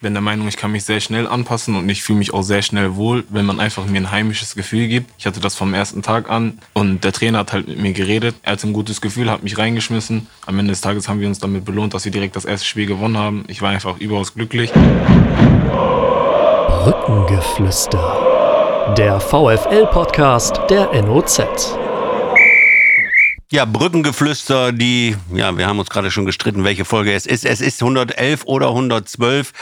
bin der Meinung, ich kann mich sehr schnell anpassen und ich fühle mich auch sehr schnell wohl, wenn man einfach mir ein heimisches Gefühl gibt. Ich hatte das vom ersten Tag an und der Trainer hat halt mit mir geredet. Er hat ein gutes Gefühl, hat mich reingeschmissen. Am Ende des Tages haben wir uns damit belohnt, dass wir direkt das erste Spiel gewonnen haben. Ich war einfach überaus glücklich. Brückengeflüster. Der VFL-Podcast der NOZ. Ja, Brückengeflüster, die, ja, wir haben uns gerade schon gestritten, welche Folge es ist. Es ist 111 oder 112,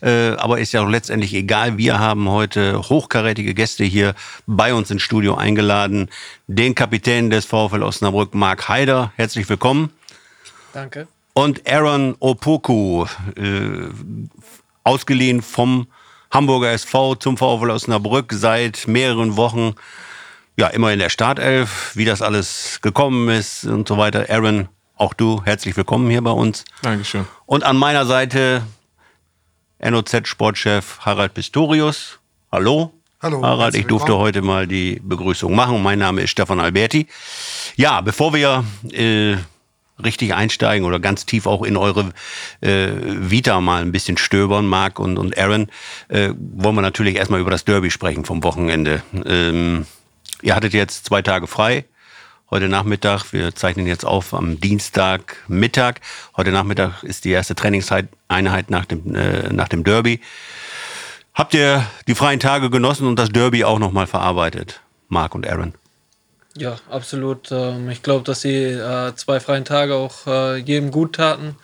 äh, aber ist ja auch letztendlich egal. Wir haben heute hochkarätige Gäste hier bei uns ins Studio eingeladen. Den Kapitän des VfL Osnabrück, Marc Haider. Herzlich willkommen. Danke. Und Aaron Opoku, äh, ausgeliehen vom Hamburger SV zum VfL Osnabrück seit mehreren Wochen ja, immer in der Startelf, wie das alles gekommen ist und so weiter. Aaron, auch du, herzlich willkommen hier bei uns. Dankeschön. Und an meiner Seite NOZ-Sportchef Harald Pistorius. Hallo. Hallo. Harald, ich durfte heute mal die Begrüßung machen. Mein Name ist Stefan Alberti. Ja, bevor wir äh, richtig einsteigen oder ganz tief auch in eure äh, Vita mal ein bisschen stöbern, Marc und, und Aaron, äh, wollen wir natürlich erstmal über das Derby sprechen vom Wochenende. Ähm, Ihr hattet jetzt zwei Tage frei. Heute Nachmittag, wir zeichnen jetzt auf am Dienstagmittag. Heute Nachmittag ist die erste Trainingseinheit nach dem, äh, nach dem Derby. Habt ihr die freien Tage genossen und das Derby auch nochmal verarbeitet, Marc und Aaron? Ja, absolut. Ähm, ich glaube, dass die äh, zwei freien Tage auch äh, jedem gut taten.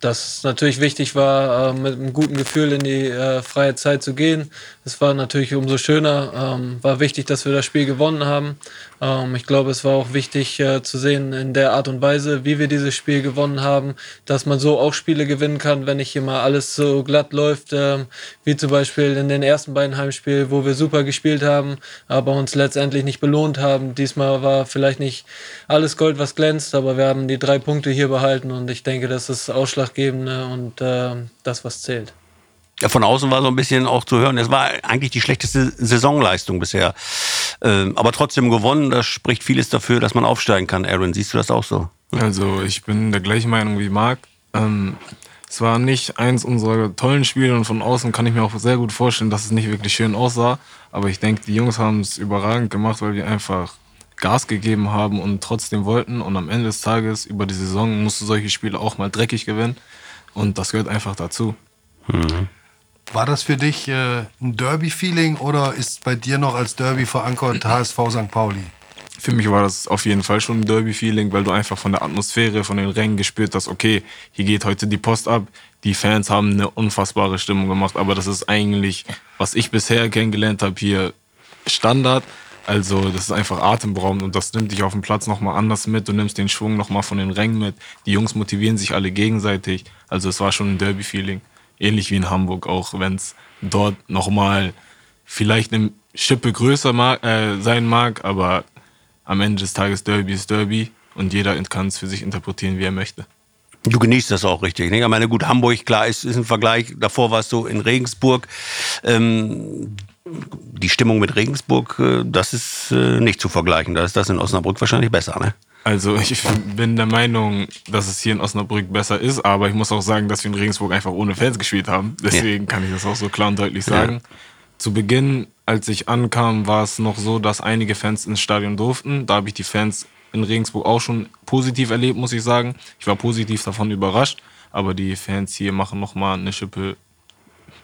Dass natürlich wichtig war, äh, mit einem guten Gefühl in die äh, freie Zeit zu gehen. Es war natürlich umso schöner. Ähm, war wichtig, dass wir das Spiel gewonnen haben. Ähm, ich glaube, es war auch wichtig äh, zu sehen in der Art und Weise, wie wir dieses Spiel gewonnen haben, dass man so auch Spiele gewinnen kann, wenn nicht immer alles so glatt läuft, ähm, wie zum Beispiel in den ersten beiden Heimspielen, wo wir super gespielt haben, aber uns letztendlich nicht belohnt haben. Diesmal war vielleicht nicht alles Gold, was glänzt, aber wir haben die drei Punkte hier behalten und ich denke, das ist Ausschlag Ausschlaggebende und äh, das, was zählt. Ja, von außen war so ein bisschen auch zu hören, es war eigentlich die schlechteste Saisonleistung bisher. Ähm, aber trotzdem gewonnen, das spricht vieles dafür, dass man aufsteigen kann. Aaron, siehst du das auch so? Also ich bin der gleichen Meinung wie Marc. Ähm, es war nicht eins unserer tollen Spiele und von außen kann ich mir auch sehr gut vorstellen, dass es nicht wirklich schön aussah. Aber ich denke, die Jungs haben es überragend gemacht, weil wir einfach Gas gegeben haben und trotzdem wollten. Und am Ende des Tages, über die Saison, musst du solche Spiele auch mal dreckig gewinnen. Und das gehört einfach dazu. Mhm. War das für dich äh, ein Derby-Feeling oder ist bei dir noch als Derby verankert HSV St. Pauli? Für mich war das auf jeden Fall schon ein Derby-Feeling, weil du einfach von der Atmosphäre, von den Rängen gespürt hast, okay, hier geht heute die Post ab. Die Fans haben eine unfassbare Stimmung gemacht, aber das ist eigentlich, was ich bisher kennengelernt habe, hier Standard. Also das ist einfach atemberaubend und das nimmt dich auf dem Platz nochmal anders mit. Du nimmst den Schwung nochmal von den Rängen mit. Die Jungs motivieren sich alle gegenseitig. Also es war schon ein Derby-Feeling. Ähnlich wie in Hamburg auch, wenn es dort nochmal vielleicht eine Schippe größer mag, äh, sein mag, aber am Ende des Tages Derby ist Derby und jeder kann es für sich interpretieren, wie er möchte. Du genießt das auch richtig. Ich meine, gut, Hamburg, klar, ist, ist ein Vergleich. Davor war es so in Regensburg. Ähm, die Stimmung mit Regensburg, äh, das ist äh, nicht zu vergleichen. Da ist das in Osnabrück wahrscheinlich besser, ne? Also ich bin der Meinung, dass es hier in Osnabrück besser ist, aber ich muss auch sagen, dass wir in Regensburg einfach ohne Fans gespielt haben. Deswegen ja. kann ich das auch so klar und deutlich sagen. Ja. Zu Beginn, als ich ankam, war es noch so, dass einige Fans ins Stadion durften. Da habe ich die Fans in Regensburg auch schon positiv erlebt, muss ich sagen. Ich war positiv davon überrascht, aber die Fans hier machen nochmal eine Schippe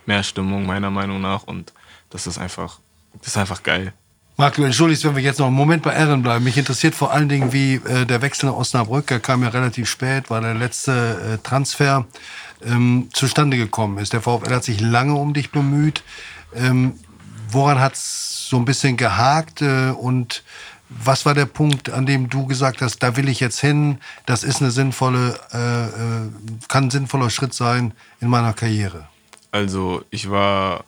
mehr Stimmung, meiner Meinung nach. Und das ist einfach, das ist einfach geil. Marc, du entschuldigst, wenn wir jetzt noch einen Moment bei Ehren bleiben. Mich interessiert vor allen Dingen, wie äh, der Wechsel nach Osnabrück, der kam ja relativ spät, war der letzte äh, Transfer, ähm, zustande gekommen ist. Der VfL hat sich lange um dich bemüht. Ähm, woran hat es so ein bisschen gehakt äh, und was war der Punkt, an dem du gesagt hast, da will ich jetzt hin, das ist eine sinnvolle, äh, äh kann ein sinnvoller Schritt sein in meiner Karriere? Also ich war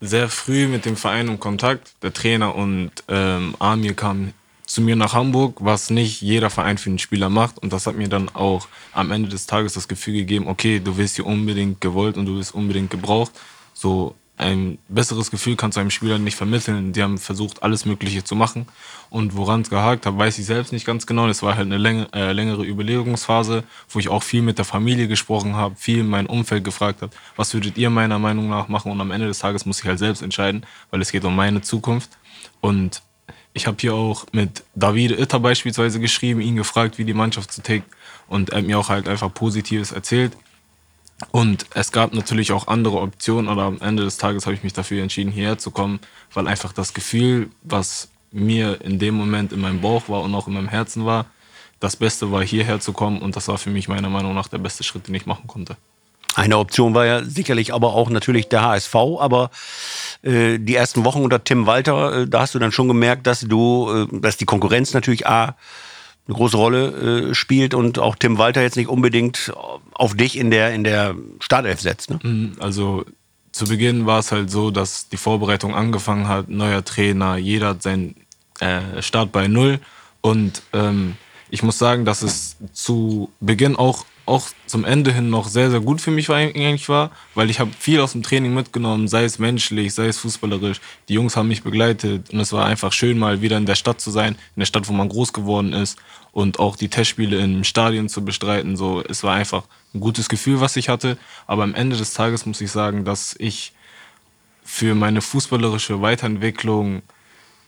sehr früh mit dem Verein in Kontakt. Der Trainer und ähm, Amir kamen zu mir nach Hamburg, was nicht jeder Verein für einen Spieler macht. Und das hat mir dann auch am Ende des Tages das Gefühl gegeben, okay, du wirst hier unbedingt gewollt und du wirst unbedingt gebraucht. So ein besseres Gefühl kannst du einem Spieler nicht vermitteln. Die haben versucht, alles Mögliche zu machen. Und woran es gehakt hat, weiß ich selbst nicht ganz genau. Es war halt eine läng äh, längere Überlegungsphase, wo ich auch viel mit der Familie gesprochen habe, viel mein Umfeld gefragt habe, was würdet ihr meiner Meinung nach machen? Und am Ende des Tages muss ich halt selbst entscheiden, weil es geht um meine Zukunft. Und ich habe hier auch mit David Itter beispielsweise geschrieben, ihn gefragt, wie die Mannschaft so tickt. Und er hat mir auch halt einfach Positives erzählt. Und es gab natürlich auch andere Optionen, aber am Ende des Tages habe ich mich dafür entschieden, hierher zu kommen, weil einfach das Gefühl, was mir in dem Moment in meinem Bauch war und auch in meinem Herzen war, das Beste war, hierher zu kommen und das war für mich meiner Meinung nach der beste Schritt, den ich machen konnte. Eine Option war ja sicherlich aber auch natürlich der HSV, aber äh, die ersten Wochen unter Tim Walter, äh, da hast du dann schon gemerkt, dass du, äh, dass die Konkurrenz natürlich A eine große Rolle äh, spielt und auch Tim Walter jetzt nicht unbedingt auf dich in der, in der Startelf setzt. Ne? Mhm, also zu Beginn war es halt so, dass die Vorbereitung angefangen hat, neuer Trainer, jeder hat seinen äh, Start bei Null und ähm, ich muss sagen, dass es zu Beginn auch auch zum Ende hin noch sehr, sehr gut für mich eigentlich war, weil ich habe viel aus dem Training mitgenommen, sei es menschlich, sei es fußballerisch. Die Jungs haben mich begleitet und es war einfach schön, mal wieder in der Stadt zu sein, in der Stadt, wo man groß geworden ist und auch die Testspiele im Stadion zu bestreiten. So, es war einfach ein gutes Gefühl, was ich hatte. Aber am Ende des Tages muss ich sagen, dass ich für meine fußballerische Weiterentwicklung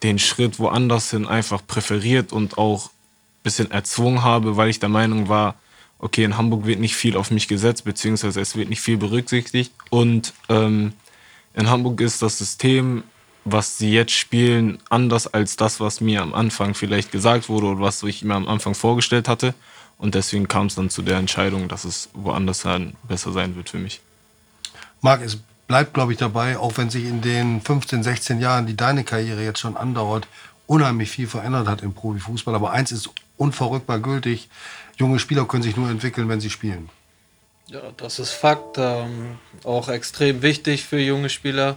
den Schritt woanders hin einfach präferiert und auch ein bisschen erzwungen habe, weil ich der Meinung war, okay, in Hamburg wird nicht viel auf mich gesetzt, beziehungsweise es wird nicht viel berücksichtigt. Und ähm, in Hamburg ist das System, was sie jetzt spielen, anders als das, was mir am Anfang vielleicht gesagt wurde oder was ich mir am Anfang vorgestellt hatte. Und deswegen kam es dann zu der Entscheidung, dass es woanders dann besser sein wird für mich. Marc, es bleibt, glaube ich, dabei, auch wenn sich in den 15, 16 Jahren, die deine Karriere jetzt schon andauert, unheimlich viel verändert hat im Profifußball. Aber eins ist unverrückbar gültig junge Spieler können sich nur entwickeln, wenn sie spielen. Ja, das ist Fakt. Ähm, auch extrem wichtig für junge Spieler.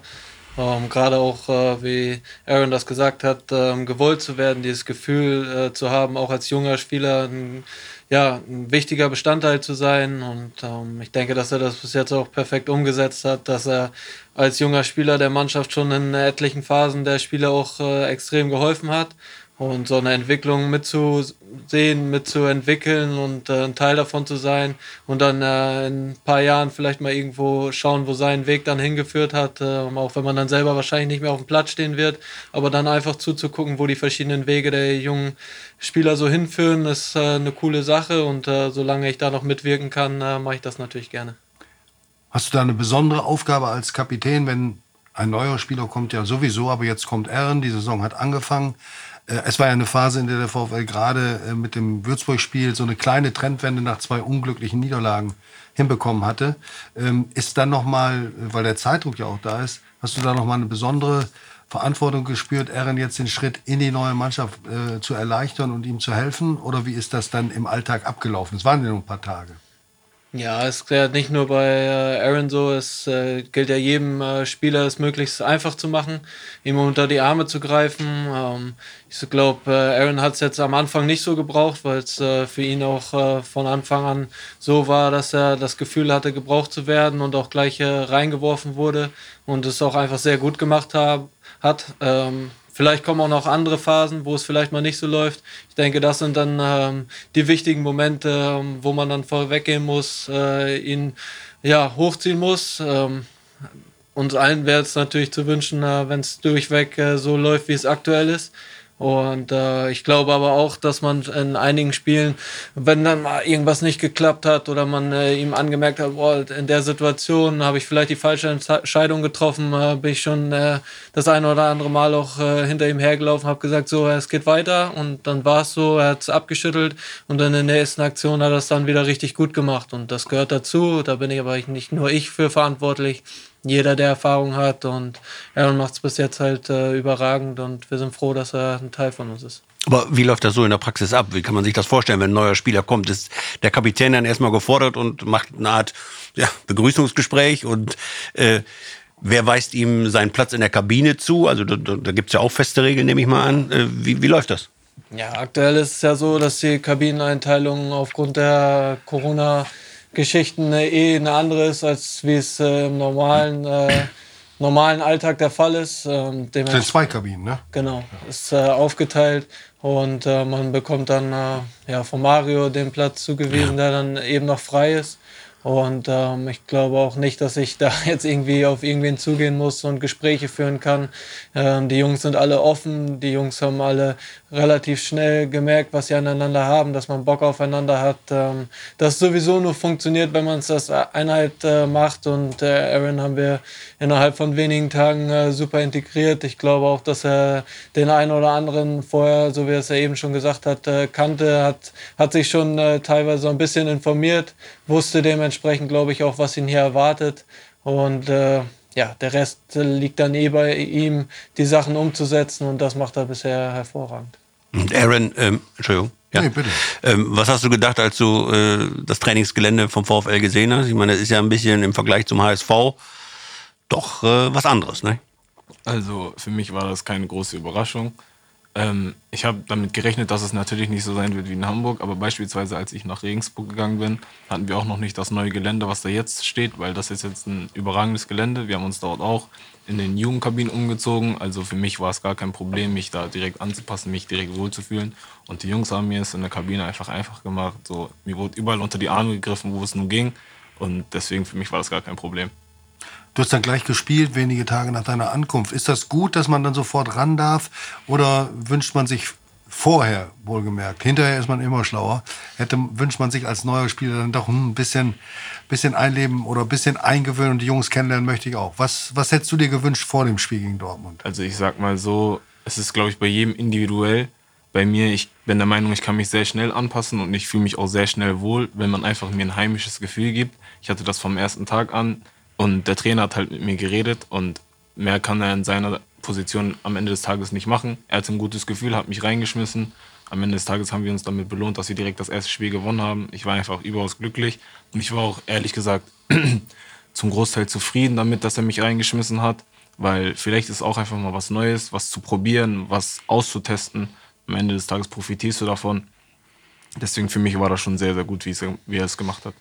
Ähm, Gerade auch, äh, wie Aaron das gesagt hat, ähm, gewollt zu werden, dieses Gefühl äh, zu haben, auch als junger Spieler ein, ja, ein wichtiger Bestandteil zu sein. Und ähm, ich denke, dass er das bis jetzt auch perfekt umgesetzt hat, dass er als junger Spieler der Mannschaft schon in etlichen Phasen der Spieler auch äh, extrem geholfen hat. Und so eine Entwicklung mitzusehen, mitzuentwickeln und äh, ein Teil davon zu sein und dann äh, in ein paar Jahren vielleicht mal irgendwo schauen, wo sein Weg dann hingeführt hat, äh, auch wenn man dann selber wahrscheinlich nicht mehr auf dem Platz stehen wird, aber dann einfach zuzugucken, wo die verschiedenen Wege der jungen Spieler so hinführen, ist äh, eine coole Sache und äh, solange ich da noch mitwirken kann, äh, mache ich das natürlich gerne. Hast du da eine besondere Aufgabe als Kapitän, wenn ein neuer Spieler kommt ja sowieso, aber jetzt kommt Aaron, die Saison hat angefangen. Äh, es war ja eine Phase, in der der VfL gerade äh, mit dem Würzburg-Spiel so eine kleine Trendwende nach zwei unglücklichen Niederlagen hinbekommen hatte. Ähm, ist dann nochmal, weil der Zeitdruck ja auch da ist, hast du da nochmal eine besondere Verantwortung gespürt, Erin jetzt den Schritt in die neue Mannschaft äh, zu erleichtern und ihm zu helfen? Oder wie ist das dann im Alltag abgelaufen? Es waren ja nur ein paar Tage. Ja, es ist ja nicht nur bei äh, Aaron so, es äh, gilt ja jedem äh, Spieler, es möglichst einfach zu machen, ihm unter die Arme zu greifen. Ähm, ich glaube, äh, Aaron hat es jetzt am Anfang nicht so gebraucht, weil es äh, für ihn auch äh, von Anfang an so war, dass er das Gefühl hatte, gebraucht zu werden und auch gleich reingeworfen wurde und es auch einfach sehr gut gemacht hab, hat. Ähm, Vielleicht kommen auch noch andere Phasen, wo es vielleicht mal nicht so läuft. Ich denke, das sind dann ähm, die wichtigen Momente, ähm, wo man dann vorweggehen muss, äh, ihn ja, hochziehen muss. Ähm, uns allen wäre es natürlich zu wünschen, äh, wenn es durchweg äh, so läuft, wie es aktuell ist. Und äh, ich glaube aber auch, dass man in einigen Spielen, wenn dann mal irgendwas nicht geklappt hat oder man äh, ihm angemerkt hat, boah, in der Situation habe ich vielleicht die falsche Entscheidung getroffen, äh, bin ich schon äh, das eine oder andere Mal auch äh, hinter ihm hergelaufen, habe gesagt, so, es geht weiter. Und dann war es so, er hat es abgeschüttelt und dann in der nächsten Aktion hat er es dann wieder richtig gut gemacht. Und das gehört dazu. Da bin ich aber nicht nur ich für verantwortlich jeder, der Erfahrung hat. Und Aaron macht es bis jetzt halt äh, überragend und wir sind froh, dass er ein Teil von uns ist. Aber wie läuft das so in der Praxis ab? Wie kann man sich das vorstellen, wenn ein neuer Spieler kommt? Ist der Kapitän dann erstmal gefordert und macht eine Art ja, Begrüßungsgespräch und äh, wer weist ihm seinen Platz in der Kabine zu? Also da, da gibt es ja auch feste Regeln, nehme ich mal an. Äh, wie, wie läuft das? Ja, aktuell ist es ja so, dass die Kabineneinteilung aufgrund der Corona- Geschichten eh eine andere ist, als wie es äh, im normalen äh, normalen Alltag der Fall ist. Ähm, Das sind zwei Kabinen, ne? Genau, ist äh, aufgeteilt und man bekommt dann ja, von Mario den Platz zugewiesen, der dann eben noch frei ist. Und ähm, ich glaube auch nicht, dass ich da jetzt irgendwie auf irgendwen zugehen muss und Gespräche führen kann. Ähm, die Jungs sind alle offen, die Jungs haben alle relativ schnell gemerkt, was sie aneinander haben, dass man Bock aufeinander hat. Ähm, das sowieso nur funktioniert, wenn man es als Einheit äh, macht. Und äh, Aaron haben wir innerhalb von wenigen Tagen äh, super integriert. Ich glaube auch, dass er den einen oder anderen vorher, so wie er es ja eben schon gesagt hat, äh, kannte, hat, hat sich schon äh, teilweise ein bisschen informiert, wusste dementsprechend, glaube ich, auch, was ihn hier erwartet. Und äh, ja, der Rest liegt dann eh bei ihm, die Sachen umzusetzen und das macht er bisher hervorragend. Und Aaron, ähm, Entschuldigung. Ja. Nee, bitte. Ähm, was hast du gedacht, als du äh, das Trainingsgelände vom VfL gesehen hast? Ich meine, das ist ja ein bisschen im Vergleich zum HSV doch äh, was anderes, ne? Also für mich war das keine große Überraschung. Ähm, ich habe damit gerechnet, dass es natürlich nicht so sein wird wie in Hamburg, aber beispielsweise als ich nach Regensburg gegangen bin, hatten wir auch noch nicht das neue Gelände, was da jetzt steht, weil das ist jetzt ein überragendes Gelände. Wir haben uns dort auch in den Jugendkabinen umgezogen. Also für mich war es gar kein Problem, mich da direkt anzupassen, mich direkt wohlzufühlen. Und die Jungs haben mir es in der Kabine einfach einfach gemacht. So, mir wurde überall unter die Arme gegriffen, wo es nur ging. Und deswegen für mich war das gar kein Problem. Du hast dann gleich gespielt, wenige Tage nach deiner Ankunft. Ist das gut, dass man dann sofort ran darf? Oder wünscht man sich vorher, wohlgemerkt, hinterher ist man immer schlauer, hätte, wünscht man sich als neuer Spieler dann doch hm, ein bisschen, bisschen einleben oder ein bisschen eingewöhnen und die Jungs kennenlernen möchte ich auch. Was, was hättest du dir gewünscht vor dem Spiel gegen Dortmund? Also ich sag mal so, es ist glaube ich bei jedem individuell. Bei mir, ich bin der Meinung, ich kann mich sehr schnell anpassen und ich fühle mich auch sehr schnell wohl, wenn man einfach mir ein heimisches Gefühl gibt. Ich hatte das vom ersten Tag an und der Trainer hat halt mit mir geredet und mehr kann er in seiner Position am Ende des Tages nicht machen. Er hatte ein gutes Gefühl, hat mich reingeschmissen. Am Ende des Tages haben wir uns damit belohnt, dass wir direkt das erste Spiel gewonnen haben. Ich war einfach überaus glücklich und ich war auch ehrlich gesagt zum Großteil zufrieden damit, dass er mich reingeschmissen hat, weil vielleicht ist auch einfach mal was Neues, was zu probieren, was auszutesten. Am Ende des Tages profitierst du davon. Deswegen für mich war das schon sehr, sehr gut, wie, wie er es gemacht hat.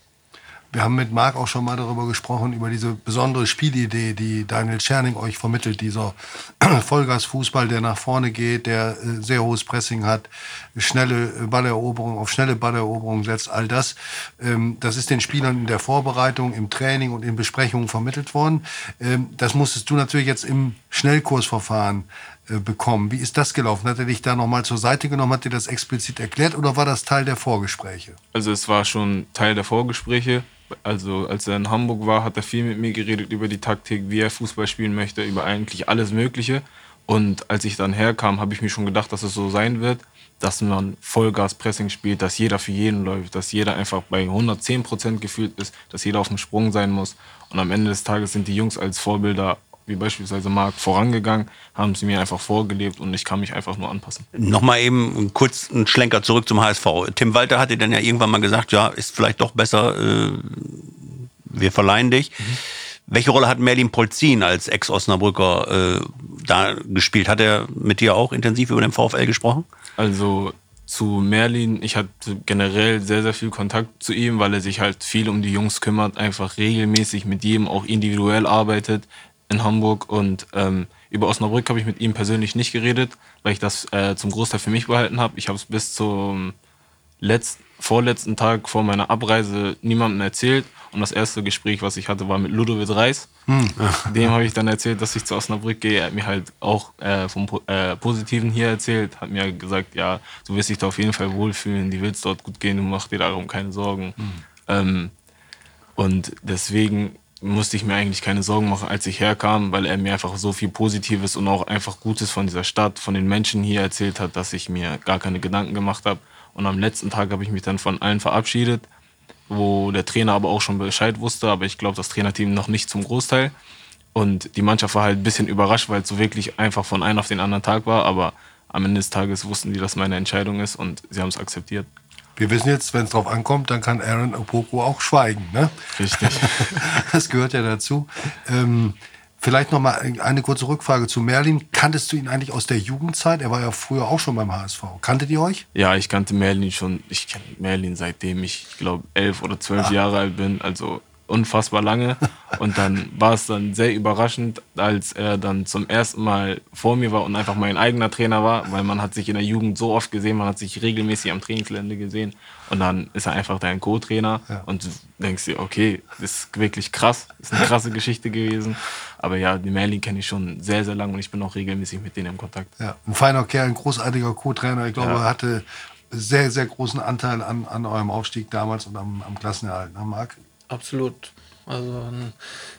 Wir haben mit Marc auch schon mal darüber gesprochen, über diese besondere Spielidee, die Daniel Scherning euch vermittelt. Dieser Vollgasfußball, der nach vorne geht, der äh, sehr hohes Pressing hat, schnelle Balleroberung, auf schnelle Balleroberung setzt. All das, ähm, das ist den Spielern in der Vorbereitung, im Training und in Besprechungen vermittelt worden. Ähm, das musstest du natürlich jetzt im Schnellkursverfahren äh, bekommen. Wie ist das gelaufen? Hat er dich da nochmal zur Seite genommen? Hat dir das explizit erklärt oder war das Teil der Vorgespräche? Also es war schon Teil der Vorgespräche. Also als er in Hamburg war, hat er viel mit mir geredet über die Taktik, wie er Fußball spielen möchte, über eigentlich alles Mögliche. Und als ich dann herkam, habe ich mir schon gedacht, dass es so sein wird, dass man Vollgas-Pressing spielt, dass jeder für jeden läuft, dass jeder einfach bei 110 Prozent gefühlt ist, dass jeder auf dem Sprung sein muss. Und am Ende des Tages sind die Jungs als Vorbilder, wie beispielsweise Marc, vorangegangen, haben sie mir einfach vorgelebt und ich kann mich einfach nur anpassen. Nochmal eben kurz einen Schlenker zurück zum HSV. Tim Walter hatte dann ja irgendwann mal gesagt, ja, ist vielleicht doch besser, äh, wir verleihen dich. Mhm. Welche Rolle hat Merlin Polzin als Ex-Osnabrücker äh, da gespielt? Hat er mit dir auch intensiv über den VfL gesprochen? Also zu Merlin, ich hatte generell sehr, sehr viel Kontakt zu ihm, weil er sich halt viel um die Jungs kümmert, einfach regelmäßig mit jedem auch individuell arbeitet in Hamburg und ähm, über Osnabrück habe ich mit ihm persönlich nicht geredet, weil ich das äh, zum Großteil für mich behalten habe. Ich habe es bis zum letzten, vorletzten Tag vor meiner Abreise niemandem erzählt und das erste Gespräch, was ich hatte, war mit Ludovic Reis. Hm. Dem habe ich dann erzählt, dass ich zu Osnabrück gehe. Er hat mir halt auch äh, vom äh, Positiven hier erzählt, hat mir gesagt, ja, du wirst dich da auf jeden Fall wohlfühlen, die willst dort gut gehen, du mach dir darum keine Sorgen. Hm. Ähm, und deswegen musste ich mir eigentlich keine Sorgen machen, als ich herkam, weil er mir einfach so viel Positives und auch einfach Gutes von dieser Stadt, von den Menschen hier erzählt hat, dass ich mir gar keine Gedanken gemacht habe. Und am letzten Tag habe ich mich dann von allen verabschiedet, wo der Trainer aber auch schon Bescheid wusste, aber ich glaube, das Trainerteam noch nicht zum Großteil. Und die Mannschaft war halt ein bisschen überrascht, weil es so wirklich einfach von einem auf den anderen Tag war, aber am Ende des Tages wussten die, dass meine Entscheidung ist und sie haben es akzeptiert. Wir wissen jetzt, wenn es drauf ankommt, dann kann Aaron Opoko auch schweigen. Ne? Richtig. das gehört ja dazu. Ähm, vielleicht noch mal eine kurze Rückfrage zu Merlin. Kanntest du ihn eigentlich aus der Jugendzeit? Er war ja früher auch schon beim HSV. Kanntet ihr euch? Ja, ich kannte Merlin schon. Ich kenne Merlin seitdem ich, ich glaube, elf oder zwölf ah. Jahre alt bin. Also unfassbar lange. Und dann war es dann sehr überraschend, als er dann zum ersten Mal vor mir war und einfach mein eigener Trainer war, weil man hat sich in der Jugend so oft gesehen, man hat sich regelmäßig am Trainingsgelände gesehen und dann ist er einfach dein Co-Trainer Ja. und du denkst dir, okay, das ist wirklich krass, das ist eine krasse Geschichte gewesen. Aber ja, die Merlin kenne ich schon sehr, sehr lange und ich bin auch regelmäßig mit denen im Kontakt. Ja, ein feiner Kerl, ein großartiger Co-Trainer. Ich glaube, Ja. er hatte sehr, sehr großen Anteil an, an eurem Aufstieg damals und am, am Klassenerhalt, ne, Marc? Absolut. Also ein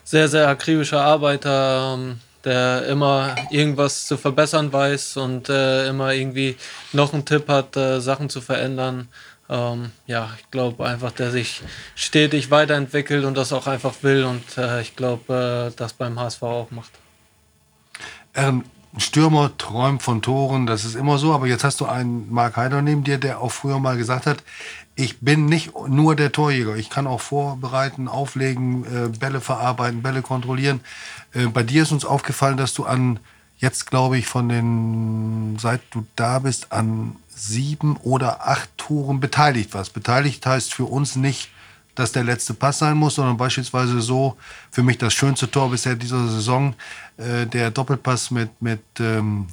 sehr, sehr akribischer Arbeiter, ähm, der immer irgendwas zu verbessern weiß und äh, immer irgendwie noch einen Tipp hat, äh, Sachen zu verändern. Ähm, ja, ich glaube einfach, der sich stetig weiterentwickelt und das auch einfach will und äh, ich glaube, äh, das beim HSV auch macht. Ein Stürmer träumt von Toren, das ist immer so, aber jetzt hast du einen Marc Heider neben dir, der auch früher mal gesagt hat, ich bin nicht nur der Torjäger, ich kann auch vorbereiten, auflegen, äh, Bälle verarbeiten, Bälle kontrollieren. Äh, bei dir ist uns aufgefallen, dass du an, jetzt glaube ich, von den, seit du da bist, an sieben oder acht Toren beteiligt warst. Beteiligt heißt für uns nicht, dass der letzte Pass sein muss, sondern beispielsweise so, für mich das schönste Tor bisher dieser Saison, äh, der Doppelpass mit, mit ähm,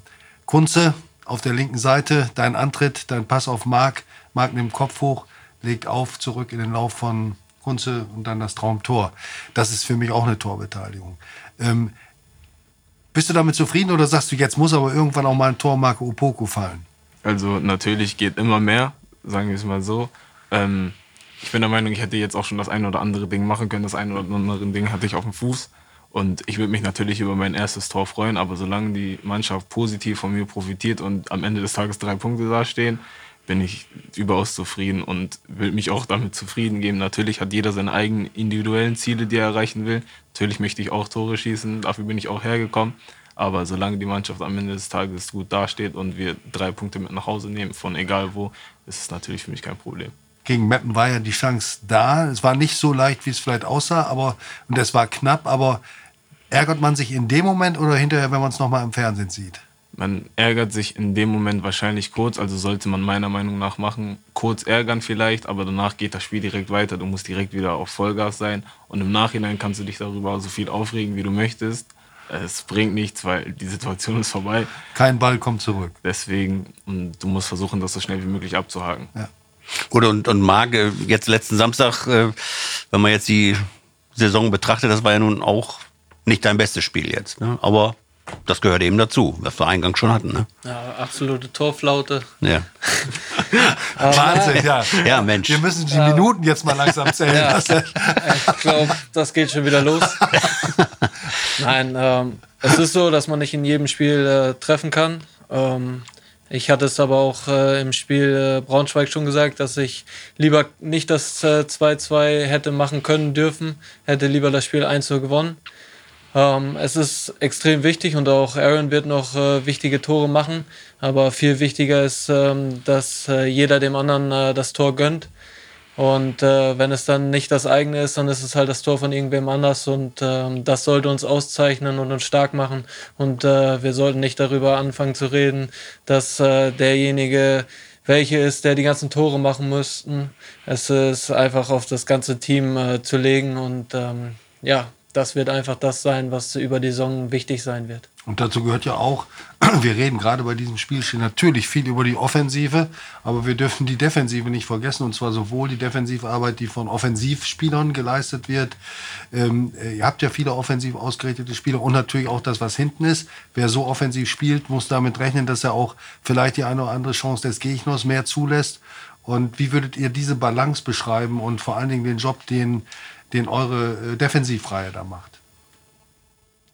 Kunze auf der linken Seite, dein Antritt, dein Pass auf Marc, Marc nimmt Kopf hoch, legt auf, zurück in den Lauf von Kunze und dann das Traumtor. Das ist für mich auch eine Torbeteiligung. Ähm, bist du damit zufrieden oder sagst du, jetzt muss aber irgendwann auch mal ein Tor Marco Opoku fallen? Also natürlich geht immer mehr, sagen wir es mal so. Ähm, ich bin der Meinung, ich hätte jetzt auch schon das eine oder andere Ding machen können. Das eine oder andere Ding hatte ich auf dem Fuß. Und ich würde mich natürlich über mein erstes Tor freuen, aber solange die Mannschaft positiv von mir profitiert und am Ende des Tages drei Punkte dastehen, bin ich überaus zufrieden und will mich auch damit zufrieden geben. Natürlich hat jeder seine eigenen individuellen Ziele, die er erreichen will. Natürlich möchte ich auch Tore schießen, dafür bin ich auch hergekommen. Aber solange die Mannschaft am Ende des Tages gut dasteht und wir drei Punkte mit nach Hause nehmen, von egal wo, ist es natürlich für mich kein Problem. gegen Meppen war ja die Chance da. Es war nicht so leicht, wie es vielleicht aussah, aber und es war knapp, aber ärgert man sich in dem Moment oder hinterher, wenn man es nochmal im Fernsehen sieht? Man ärgert sich in dem Moment wahrscheinlich kurz, also sollte man meiner Meinung nach machen. Kurz ärgern vielleicht, aber danach geht das Spiel direkt weiter. Du musst direkt wieder auf Vollgas sein und im Nachhinein kannst du dich darüber so viel aufregen, wie du möchtest. Es bringt nichts, weil die Situation ist vorbei. Kein Ball kommt zurück. Deswegen, und du musst versuchen, das so schnell wie möglich abzuhaken. Gut, und, und Marc, jetzt letzten Samstag, äh, wenn man jetzt die Saison betrachtet, das war ja nun auch nicht dein bestes Spiel jetzt. Ne? Aber das gehört eben dazu, was wir eingangs schon hatten. Ne? Ja, absolute Torflaute. Ja. Wahnsinn, ja. ja, Mensch. Wir müssen die Minuten jetzt mal langsam zählen Ja. lassen. Ich glaube, das geht schon wieder los. Nein, ähm, es ist so, dass man nicht in jedem Spiel äh, treffen kann. Ähm, ich hatte es aber auch äh, im Spiel äh, Braunschweig schon gesagt, dass ich lieber nicht das äh, 2-2 hätte machen können dürfen, hätte lieber das Spiel 1-0 gewonnen. Ähm, es ist extrem wichtig und auch Aaron wird noch äh, wichtige Tore machen. Aber viel wichtiger ist, ähm, dass äh, jeder dem anderen äh, das Tor gönnt. Und äh, wenn es dann nicht das eigene ist, dann ist es halt das Tor von irgendwem anders. Und ähm, das sollte uns auszeichnen und uns stark machen. Und äh, wir sollten nicht darüber anfangen zu reden, dass äh, derjenige welche ist, der die ganzen Tore machen müssten. Es ist einfach auf das ganze Team zu legen. Und ähm, ja, das wird einfach das sein, was über die Saison wichtig sein wird. Und dazu gehört ja auch, wir reden gerade bei diesem Spiel natürlich viel über die Offensive, aber wir dürfen die Defensive nicht vergessen. Und zwar sowohl die Defensivarbeit, die von Offensivspielern geleistet wird. Ähm, äh, ihr habt ja viele offensiv ausgerichtete Spieler und natürlich auch das, was hinten ist. Wer so offensiv spielt, muss damit rechnen, dass er auch vielleicht die eine oder andere Chance des Gegners mehr zulässt. Und wie würdet ihr diese Balance beschreiben und vor allen Dingen den Job, den, den eure äh, Defensivreihe da macht?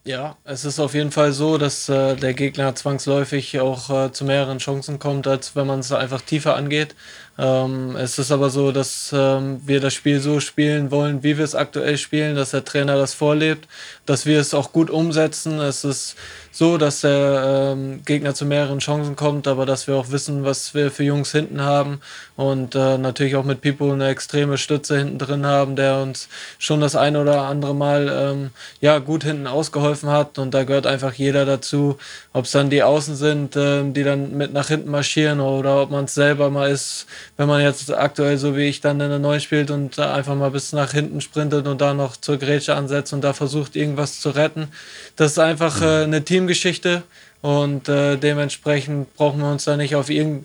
Ja, es ist auf jeden Fall so, dass äh, der Gegner zwangsläufig auch äh, zu mehreren Chancen kommt, als wenn man es einfach tiefer angeht. Ähm, es ist aber so, dass ähm, wir das Spiel so spielen wollen, wie wir es aktuell spielen, dass der Trainer das vorlebt, dass wir es auch gut umsetzen. Es ist so, dass der ähm, Gegner zu mehreren Chancen kommt, aber dass wir auch wissen, was wir für Jungs hinten haben und äh, natürlich auch mit Pipo eine extreme Stütze hinten drin haben, der uns schon das eine oder andere Mal ähm, ja gut hinten ausgeholfen hat und da gehört einfach jeder dazu, ob es dann die Außen sind, ähm, die dann mit nach hinten marschieren oder ob man es selber mal ist, wenn man jetzt aktuell so wie ich dann in der Neuen spielt und einfach mal bis nach hinten sprintet und da noch zur Grätsche ansetzt und da versucht irgendwas zu retten. Das ist einfach äh, eine Teamgeschichte und äh, dementsprechend brauchen wir uns da nicht auf irgendein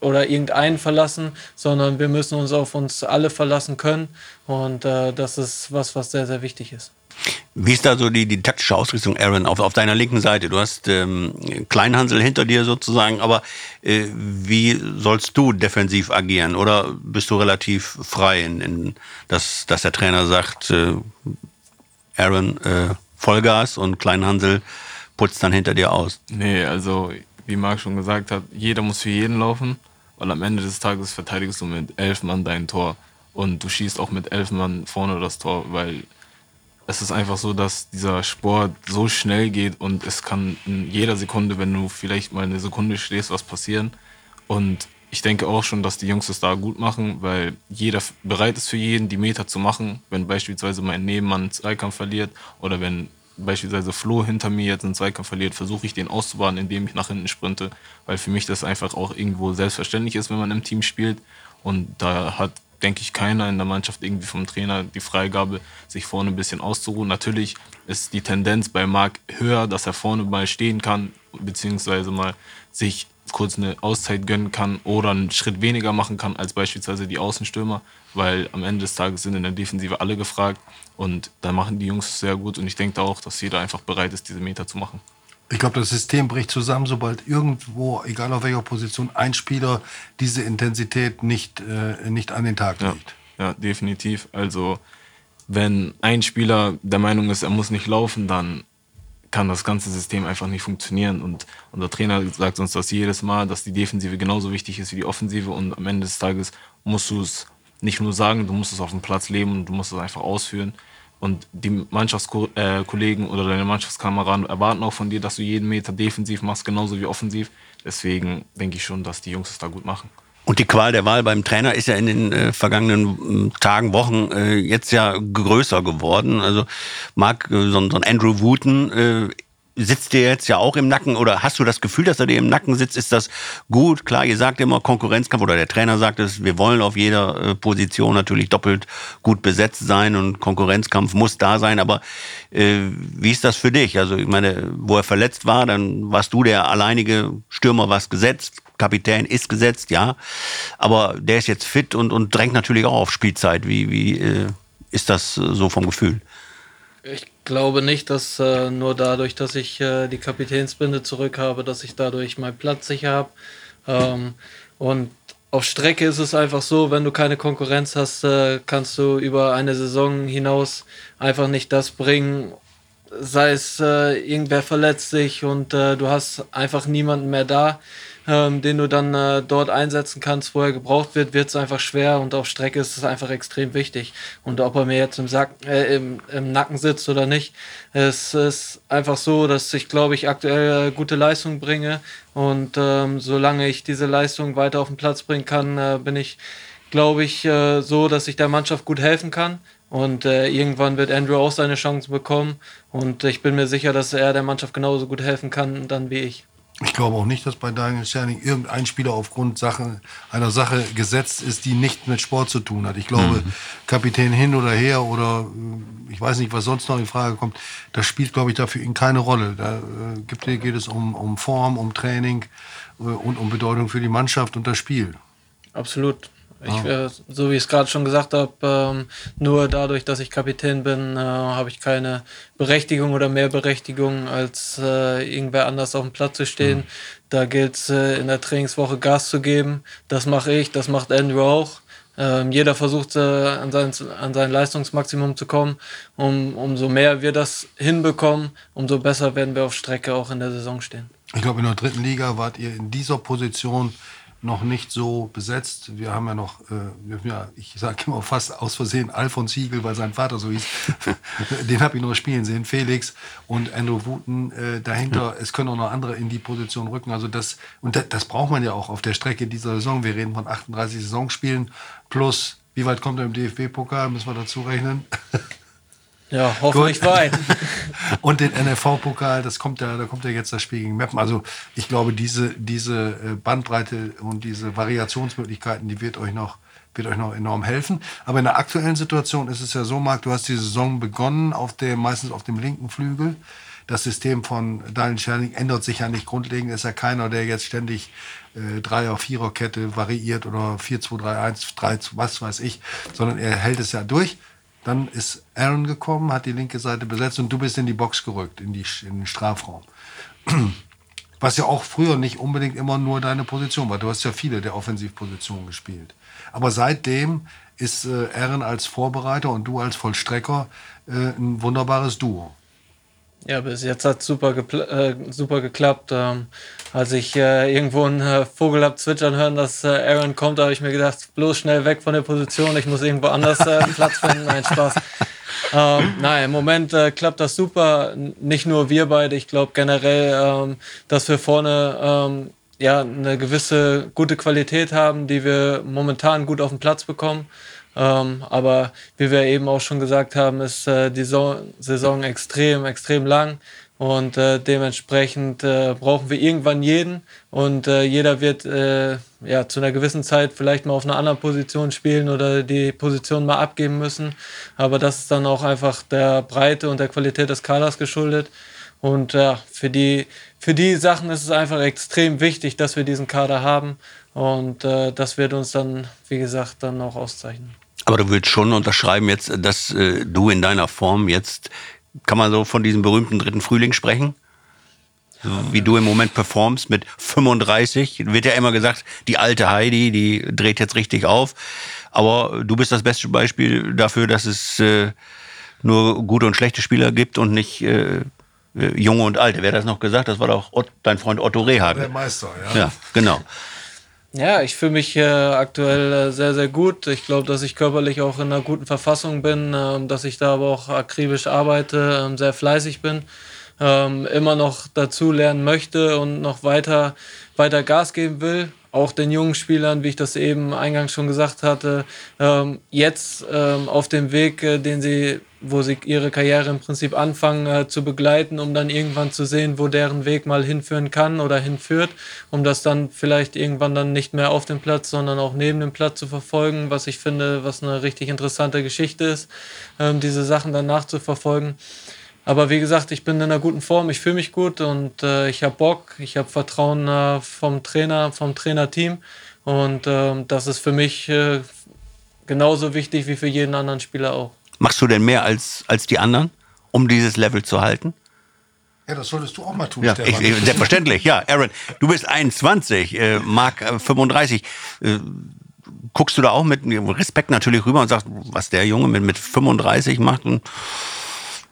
oder irgendeinen verlassen, sondern wir müssen uns auf uns alle verlassen können. Und äh, das ist was, was sehr, sehr wichtig ist. Wie ist da so die, die taktische Ausrichtung, Aaron, auf, auf deiner linken Seite? Du hast ähm, Kleinhansel hinter dir sozusagen, aber äh, wie sollst du defensiv agieren? Oder bist du relativ frei, in, in dass, dass der Trainer sagt, äh, Aaron, äh, Vollgas und Kleinhansel putzt dann hinter dir aus? Nee, also wie Marc schon gesagt hat, jeder muss für jeden laufen, weil am Ende des Tages verteidigst du mit elf Mann dein Tor und du schießt auch mit elf Mann vorne das Tor, weil es ist einfach so, dass dieser Sport so schnell geht und es kann in jeder Sekunde, wenn du vielleicht mal eine Sekunde stehst, was passieren. Und ich denke auch schon, dass die Jungs es da gut machen, weil jeder bereit ist für jeden, die Meter zu machen. Wenn beispielsweise mein Nebenmann einen Zweikampf verliert oder wenn beispielsweise Flo hinter mir jetzt einen Zweikampf verliert, versuche ich den auszubaden, indem ich nach hinten sprinte, weil für mich das einfach auch irgendwo selbstverständlich ist, wenn man im Team spielt. Und da hat denke ich, keiner in der Mannschaft irgendwie vom Trainer die Freigabe, sich vorne ein bisschen auszuruhen. Natürlich ist die Tendenz bei Marc höher, dass er vorne mal stehen kann, beziehungsweise mal sich kurz eine Auszeit gönnen kann oder einen Schritt weniger machen kann als beispielsweise die Außenstürmer, weil am Ende des Tages sind in der Defensive alle gefragt und da machen die Jungs sehr gut und ich denke auch, dass jeder einfach bereit ist, diese Meter zu machen. Ich glaube, das System bricht zusammen, sobald irgendwo, egal auf welcher Position, ein Spieler diese Intensität nicht, äh, nicht an den Tag legt. Ja, ja, definitiv. Also wenn ein Spieler der Meinung ist, er muss nicht laufen, dann kann das ganze System einfach nicht funktionieren. Und unser Trainer sagt uns das jedes Mal, dass die Defensive genauso wichtig ist wie die Offensive. Und am Ende des Tages musst du es nicht nur sagen, du musst es auf dem Platz leben und du musst es einfach ausführen. Und die Mannschaftskollegen oder deine Mannschaftskameraden erwarten auch von dir, dass du jeden Meter defensiv machst, genauso wie offensiv. Deswegen denke ich schon, dass die Jungs es da gut machen. Und die Qual der Wahl beim Trainer ist ja in den äh, vergangenen äh, Tagen, Wochen äh, jetzt ja größer geworden. Also Marc, äh, so, so ein Andrew Wooten äh, sitzt dir jetzt ja auch im Nacken oder hast du das Gefühl, dass er dir im Nacken sitzt? Ist das gut? Klar, ihr sagt immer Konkurrenzkampf oder der Trainer sagt es, wir wollen auf jeder äh, Position natürlich doppelt gut besetzt sein und Konkurrenzkampf muss da sein. Aber äh, wie ist das für dich? Also ich meine, wo er verletzt war, dann warst du der alleinige Stürmer, was gesetzt. Kapitän ist gesetzt, ja. Aber der ist jetzt fit und, und drängt natürlich auch auf Spielzeit. Wie, wie äh, ist das so vom Gefühl? Ich glaube nicht, dass äh, nur dadurch, dass ich äh, die Kapitänsbinde zurück habe, dass ich dadurch meinen Platz sicher habe. Ähm, und auf Strecke ist es einfach so, wenn du keine Konkurrenz hast, äh, kannst du über eine Saison hinaus einfach nicht das bringen. Sei es äh, irgendwer verletzt sich und äh, du hast einfach niemanden mehr da ähm, den du dann äh, dort einsetzen kannst, wo er gebraucht wird, wird es einfach schwer und auf Strecke ist es einfach extrem wichtig. Und ob er mir jetzt im, Sack, äh, im, im Nacken sitzt oder nicht, es ist einfach so, dass ich, glaube ich, aktuell äh, gute Leistung bringe und ähm, solange ich diese Leistung weiter auf den Platz bringen kann, äh, bin ich, glaube ich, äh, so, dass ich der Mannschaft gut helfen kann. Und äh, irgendwann wird Andrew auch seine Chancen bekommen. Und ich bin mir sicher, dass er der Mannschaft genauso gut helfen kann dann wie ich. Ich glaube auch nicht, dass bei Daniel Scherning irgendein Spieler aufgrund Sache, einer Sache gesetzt ist, die nicht mit Sport zu tun hat. Ich glaube, mhm. Kapitän hin oder her oder äh, ich weiß nicht, was sonst noch in Frage kommt, das spielt, glaube ich, dafür ihn keine Rolle. Da äh, gibt, geht es um, um Form, um Training äh, und um Bedeutung für die Mannschaft und das Spiel. Absolut. Ich, äh, so wie ich es gerade schon gesagt habe, ähm, nur dadurch, dass ich Kapitän bin, äh, habe ich keine Berechtigung oder mehr Berechtigung, als äh, irgendwer anders auf dem Platz zu stehen. Mhm. Da gilt es äh, in der Trainingswoche Gas zu geben. Das mache ich, das macht Andrew auch. Ähm, jeder versucht äh, an, sein, an sein Leistungsmaximum zu kommen. Um, umso mehr wir das hinbekommen, umso besser werden wir auf Strecke auch in der Saison stehen. Ich glaube, in der dritten Liga wart ihr in dieser Position noch nicht so besetzt. Wir haben ja noch, äh, ja, ich sage immer fast aus Versehen Alfons Siegel, weil sein Vater so hieß. Den habe ich nur spielen sehen. Felix und Andrew Wooten äh, dahinter. Es können auch noch andere in die Position rücken. Also das, und das, das braucht man ja auch auf der Strecke dieser Saison. Wir reden von 38 Saisonspielen plus, wie weit kommt er im DFB-Pokal? Müssen wir dazu rechnen? Ja, hoffentlich weit. und den NFV-Pokal, das kommt ja, da kommt ja jetzt das Spiel gegen Meppen. Also ich glaube, diese, diese äh, Bandbreite und diese Variationsmöglichkeiten, die wird euch noch wird euch noch enorm helfen. Aber in der aktuellen Situation ist es ja so, Marc, du hast die Saison begonnen, auf dem, meistens auf dem linken Flügel. Das System von Daniel Scherning ändert sich ja nicht grundlegend. Ist ja keiner, der jetzt ständig äh, Dreier-, Vierer-Kette variiert oder 4-2-3-1, 3, was weiß ich, sondern er hält es ja durch. Dann ist Aaron gekommen, hat die linke Seite besetzt und du bist in die Box gerückt, in, die, in den Strafraum. Was ja auch früher nicht unbedingt immer nur deine Position war. Du hast ja viele der Offensivpositionen gespielt. Aber seitdem ist äh, Aaron als Vorbereiter und du als Vollstrecker äh, ein wunderbares Duo. Ja, bis jetzt hat es super, äh, super geklappt. Ähm, als ich äh, irgendwo einen äh, Vogel hab zwitschern hören, dass äh, Aaron kommt, habe ich mir gedacht, bloß schnell weg von der Position, ich muss irgendwo anders äh, Platz finden. Nein, Spaß. Ähm, nein, im Moment äh, klappt das super. Nicht nur wir beide, ich glaube generell, ähm, dass wir vorne ähm, ja, eine gewisse gute Qualität haben, die wir momentan gut auf den Platz bekommen. Ähm, aber wie wir eben auch schon gesagt haben, ist äh, die so Saison extrem, extrem lang. Und äh, dementsprechend äh, brauchen wir irgendwann jeden. Und äh, jeder wird äh, ja, zu einer gewissen Zeit vielleicht mal auf einer anderen Position spielen oder die Position mal abgeben müssen. Aber das ist dann auch einfach der Breite und der Qualität des Kaders geschuldet. Und ja, für die, für die Sachen ist es einfach extrem wichtig, dass wir diesen Kader haben. Und äh, das wird uns dann, wie gesagt, dann auch auszeichnen. Aber du willst schon unterschreiben jetzt, dass äh, du in deiner Form jetzt, kann man so von diesem berühmten dritten Frühling sprechen? So, wie du im Moment performst mit 35, wird ja immer gesagt, die alte Heidi, die dreht jetzt richtig auf. Aber du bist das beste Beispiel dafür, dass es äh, nur gute und schlechte Spieler gibt und nicht äh, junge und alte. Wer hat das noch gesagt? Das war doch Ott, dein Freund Otto Rehagel. Der Meister, ja. Ja, genau. Ja, ich fühle mich äh, aktuell äh, sehr, sehr gut. Ich glaube, dass ich körperlich auch in einer guten Verfassung bin, äh, dass ich da aber auch akribisch arbeite, ähm, sehr fleißig bin, ähm, immer noch dazu lernen möchte und noch weiter, weiter Gas geben will auch den jungen Spielern, wie ich das eben eingangs schon gesagt hatte, ähm, jetzt ähm, auf dem Weg, äh, den sie, wo sie ihre Karriere im Prinzip anfangen äh, zu begleiten, um dann irgendwann zu sehen, wo deren Weg mal hinführen kann oder hinführt, um das dann vielleicht irgendwann dann nicht mehr auf dem Platz, sondern auch neben dem Platz zu verfolgen, was ich finde, was eine richtig interessante Geschichte ist, ähm, diese Sachen dann nachzuverfolgen. Aber wie gesagt, ich bin in einer guten Form, ich fühle mich gut und äh, ich habe Bock, ich habe Vertrauen äh, vom Trainer, vom Trainerteam und äh, das ist für mich äh, genauso wichtig wie für jeden anderen Spieler auch. Machst du denn mehr als, als die anderen, um dieses Level zu halten? Ja, das solltest du auch mal tun, ja, ich, ich, selbstverständlich, ja. Aaron, du bist 21, äh, Marc äh, 35. Äh, guckst du da auch mit Respekt natürlich rüber und sagst, was der Junge mit, mit 35 macht? Und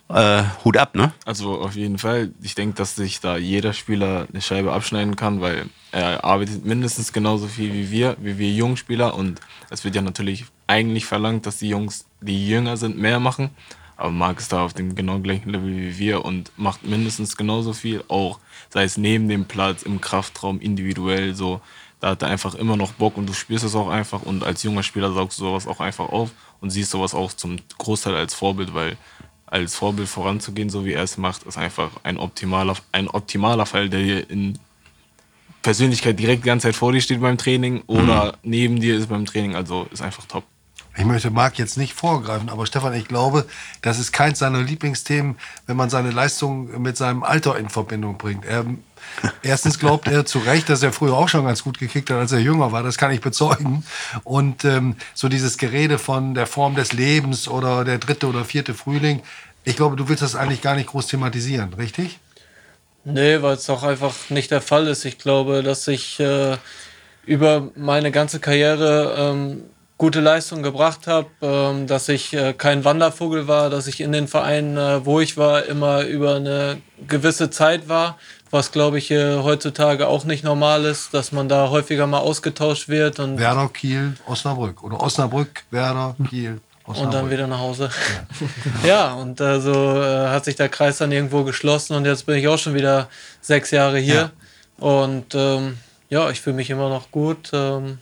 äh, Hut ab, ne? Also auf jeden Fall. Ich denke, dass sich da jeder Spieler eine Scheibe abschneiden kann, weil er arbeitet mindestens genauso viel wie wir, wie wir Jungspieler. Und es wird ja natürlich eigentlich verlangt, dass die Jungs, die jünger sind, mehr machen. Aber Marc ist da auf dem genau gleichen Level wie wir und macht mindestens genauso viel, auch sei es neben dem Platz, im Kraftraum, individuell so. Da hat er einfach immer noch Bock und du spürst es auch einfach. Und als junger Spieler saugst du sowas auch einfach auf und siehst sowas auch zum Großteil als Vorbild, weil als Vorbild voranzugehen, so wie er es macht, ist einfach ein optimaler, ein optimaler Fall, der dir in Persönlichkeit direkt die ganze Zeit vor dir steht beim Training oder mhm. neben dir ist beim Training. Also ist einfach top. Ich möchte Marc jetzt nicht vorgreifen, aber Stefan, ich glaube, das ist keins seiner Lieblingsthemen, wenn man seine Leistung mit seinem Alter in Verbindung bringt. Er Erstens glaubt er zu Recht, dass er früher auch schon ganz gut gekickt hat, als er jünger war. Das kann ich bezeugen. Und ähm, so dieses Gerede von der Form des Lebens oder der dritte oder vierte Frühling, ich glaube, du willst das eigentlich gar nicht groß thematisieren, richtig? Nee, weil es auch einfach nicht der Fall ist. Ich glaube, dass ich äh, über meine ganze Karriere ähm, gute Leistung gebracht habe, ähm, dass ich äh, kein Wandervogel war, dass ich in den Vereinen, äh, wo ich war, immer über eine gewisse Zeit war, was glaube ich äh, heutzutage auch nicht normal ist, dass man da häufiger mal ausgetauscht wird. Und Werder, Kiel, Osnabrück oder Osnabrück, Werder, Kiel. Osnabrück. Und dann wieder nach Hause. Ja, ja und äh, so äh, hat sich der Kreis dann irgendwo geschlossen und jetzt bin ich auch schon wieder sechs Jahre hier. Ja. Und ähm, ja, ich fühle mich immer noch gut, ähm,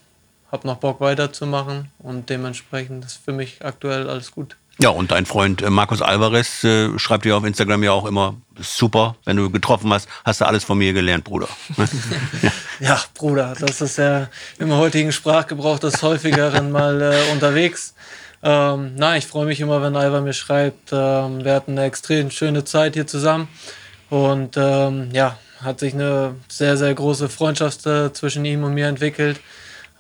habe noch Bock weiterzumachen und dementsprechend ist für mich aktuell alles gut. Ja, und dein Freund äh, Markus Alvarez äh, schreibt dir auf Instagram ja auch immer, super, wenn du getroffen hast, hast du alles von mir gelernt, Bruder. Ja, Bruder, das ist ja im heutigen Sprachgebrauch des häufigeren mal äh, unterwegs. Ähm, nein, ich freue mich immer, wenn Alva mir schreibt. Ähm, wir hatten eine extrem schöne Zeit hier zusammen und ähm, ja, hat sich eine sehr, sehr große Freundschaft äh, zwischen ihm und mir entwickelt,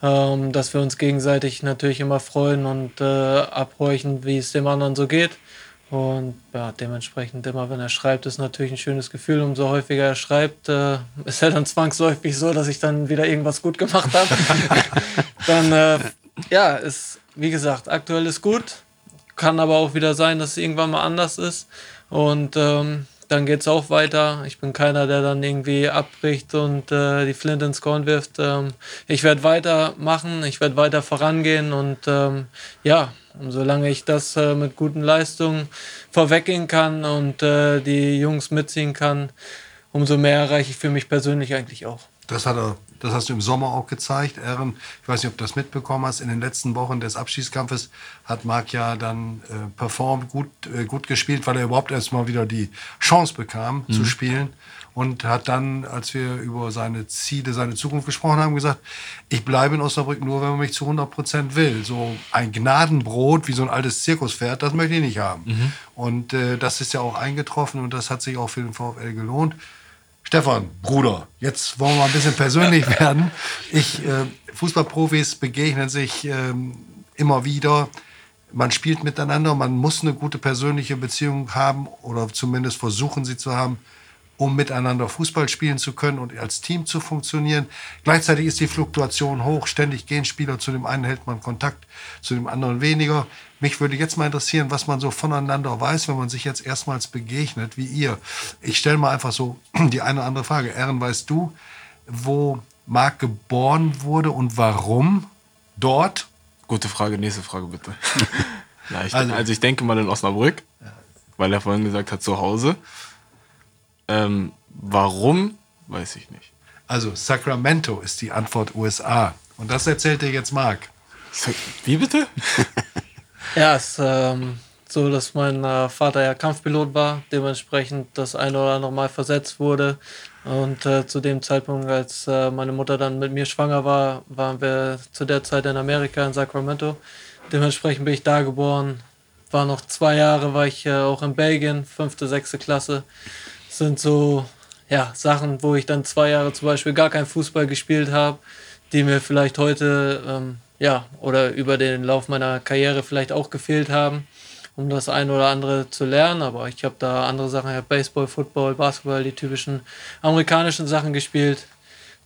ähm, dass wir uns gegenseitig natürlich immer freuen und äh, abhorchen, wie es dem anderen so geht. Und ja, dementsprechend immer, wenn er schreibt, ist natürlich ein schönes Gefühl. Umso häufiger er schreibt, äh, ist er dann zwangsläufig so, dass ich dann wieder irgendwas gut gemacht habe. dann, äh, ja, ist, wie gesagt, aktuell ist gut. Kann aber auch wieder sein, dass es irgendwann mal anders ist. Und ähm, dann geht es auch weiter. Ich bin keiner, der dann irgendwie abbricht und äh, die Flint ins Korn wirft. Ähm, ich werde weitermachen, ich werde weiter vorangehen und ähm, ja, solange ich das äh, mit guten Leistungen vorweggehen kann und äh, die Jungs mitziehen kann, umso mehr erreiche ich für mich persönlich eigentlich auch. Das hat er, das hast du im Sommer auch gezeigt, Ehren. Ich weiß nicht, ob du das mitbekommen hast. In den letzten Wochen des Abschießkampfes hat Marc ja dann äh, performt, gut, äh, gut gespielt, weil er überhaupt erst mal wieder die Chance bekam zu spielen. Und hat dann, als wir über seine Ziele, seine Zukunft gesprochen haben, gesagt, ich bleibe in Osnabrück nur, wenn man mich zu 100 Prozent will. So ein Gnadenbrot wie so ein altes Zirkuspferd, das möchte ich nicht haben. Und äh, das ist ja auch eingetroffen und das hat sich auch für den VfL gelohnt. Stefan, Bruder, jetzt wollen wir mal ein bisschen persönlich werden. Ich, äh, Fußballprofis begegnen sich ähm, immer wieder. Man spielt miteinander, man muss eine gute persönliche Beziehung haben oder zumindest versuchen sie zu haben, um miteinander Fußball spielen zu können und als Team zu funktionieren. Gleichzeitig ist die Fluktuation hoch. Ständig gehen Spieler, zu dem einen hält man Kontakt, zu dem anderen weniger. Mich würde jetzt mal interessieren, was man so voneinander weiß, wenn man sich jetzt erstmals begegnet, wie ihr. Ich stelle mal einfach so die eine oder andere Frage. Ehren, weißt du, wo Marc geboren wurde und warum dort? Gute Frage, nächste Frage bitte. ja, ich, Also- also, ich denke mal in Osnabrück, weil er vorhin gesagt hat, zu Hause. Ähm, warum, weiß ich nicht. Also Sacramento ist die Antwort USA. Und das erzählt dir jetzt Marc. Wie bitte? Ja, es ist ähm, so, dass mein äh, Vater ja Kampfpilot war, dementsprechend das eine oder andere Mal versetzt wurde. Und äh, zu dem Zeitpunkt, als äh, meine Mutter dann mit mir schwanger war, waren wir zu der Zeit in Amerika, in Sacramento. Dementsprechend bin ich da geboren. War noch zwei Jahre, war ich äh, auch in Belgien, fünfte, sechste Klasse. Das sind so ja, Sachen, wo ich dann zwei Jahre zum Beispiel gar kein Fußball gespielt habe, die mir vielleicht heute ähm, ja, oder über den Lauf meiner Karriere vielleicht auch gefehlt haben, um das eine oder andere zu lernen. Aber ich habe da andere Sachen, ich habe Baseball, Football, Basketball, die typischen amerikanischen Sachen gespielt.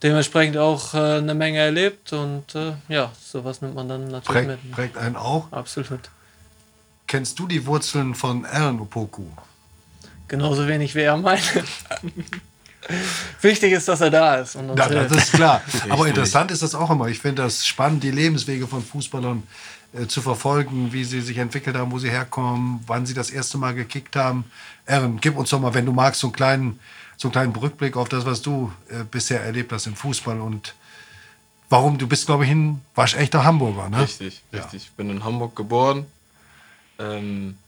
Dementsprechend auch äh, eine Menge erlebt und äh, ja, sowas nimmt man dann natürlich Prägt, mit. prägt einen auch. Absolut. Kennst du die Wurzeln von Aaron Opoku? Genauso wenig wie er meine. Wichtig ist, dass er da ist. Und uns Ja, hilft. das ist klar. Aber interessant ist das auch immer. Ich finde das spannend, die Lebenswege von Fußballern äh, zu verfolgen, wie sie sich entwickelt haben, wo sie herkommen, wann sie das erste Mal gekickt haben. Aaron, gib uns doch mal, wenn du magst, so einen kleinen, so einen kleinen Rückblick auf das, was du äh, bisher erlebt hast im Fußball und warum du bist, glaube ich, ein waschechter Hamburger, ne? Richtig, richtig. Ich bin in Hamburg geboren. Ähm,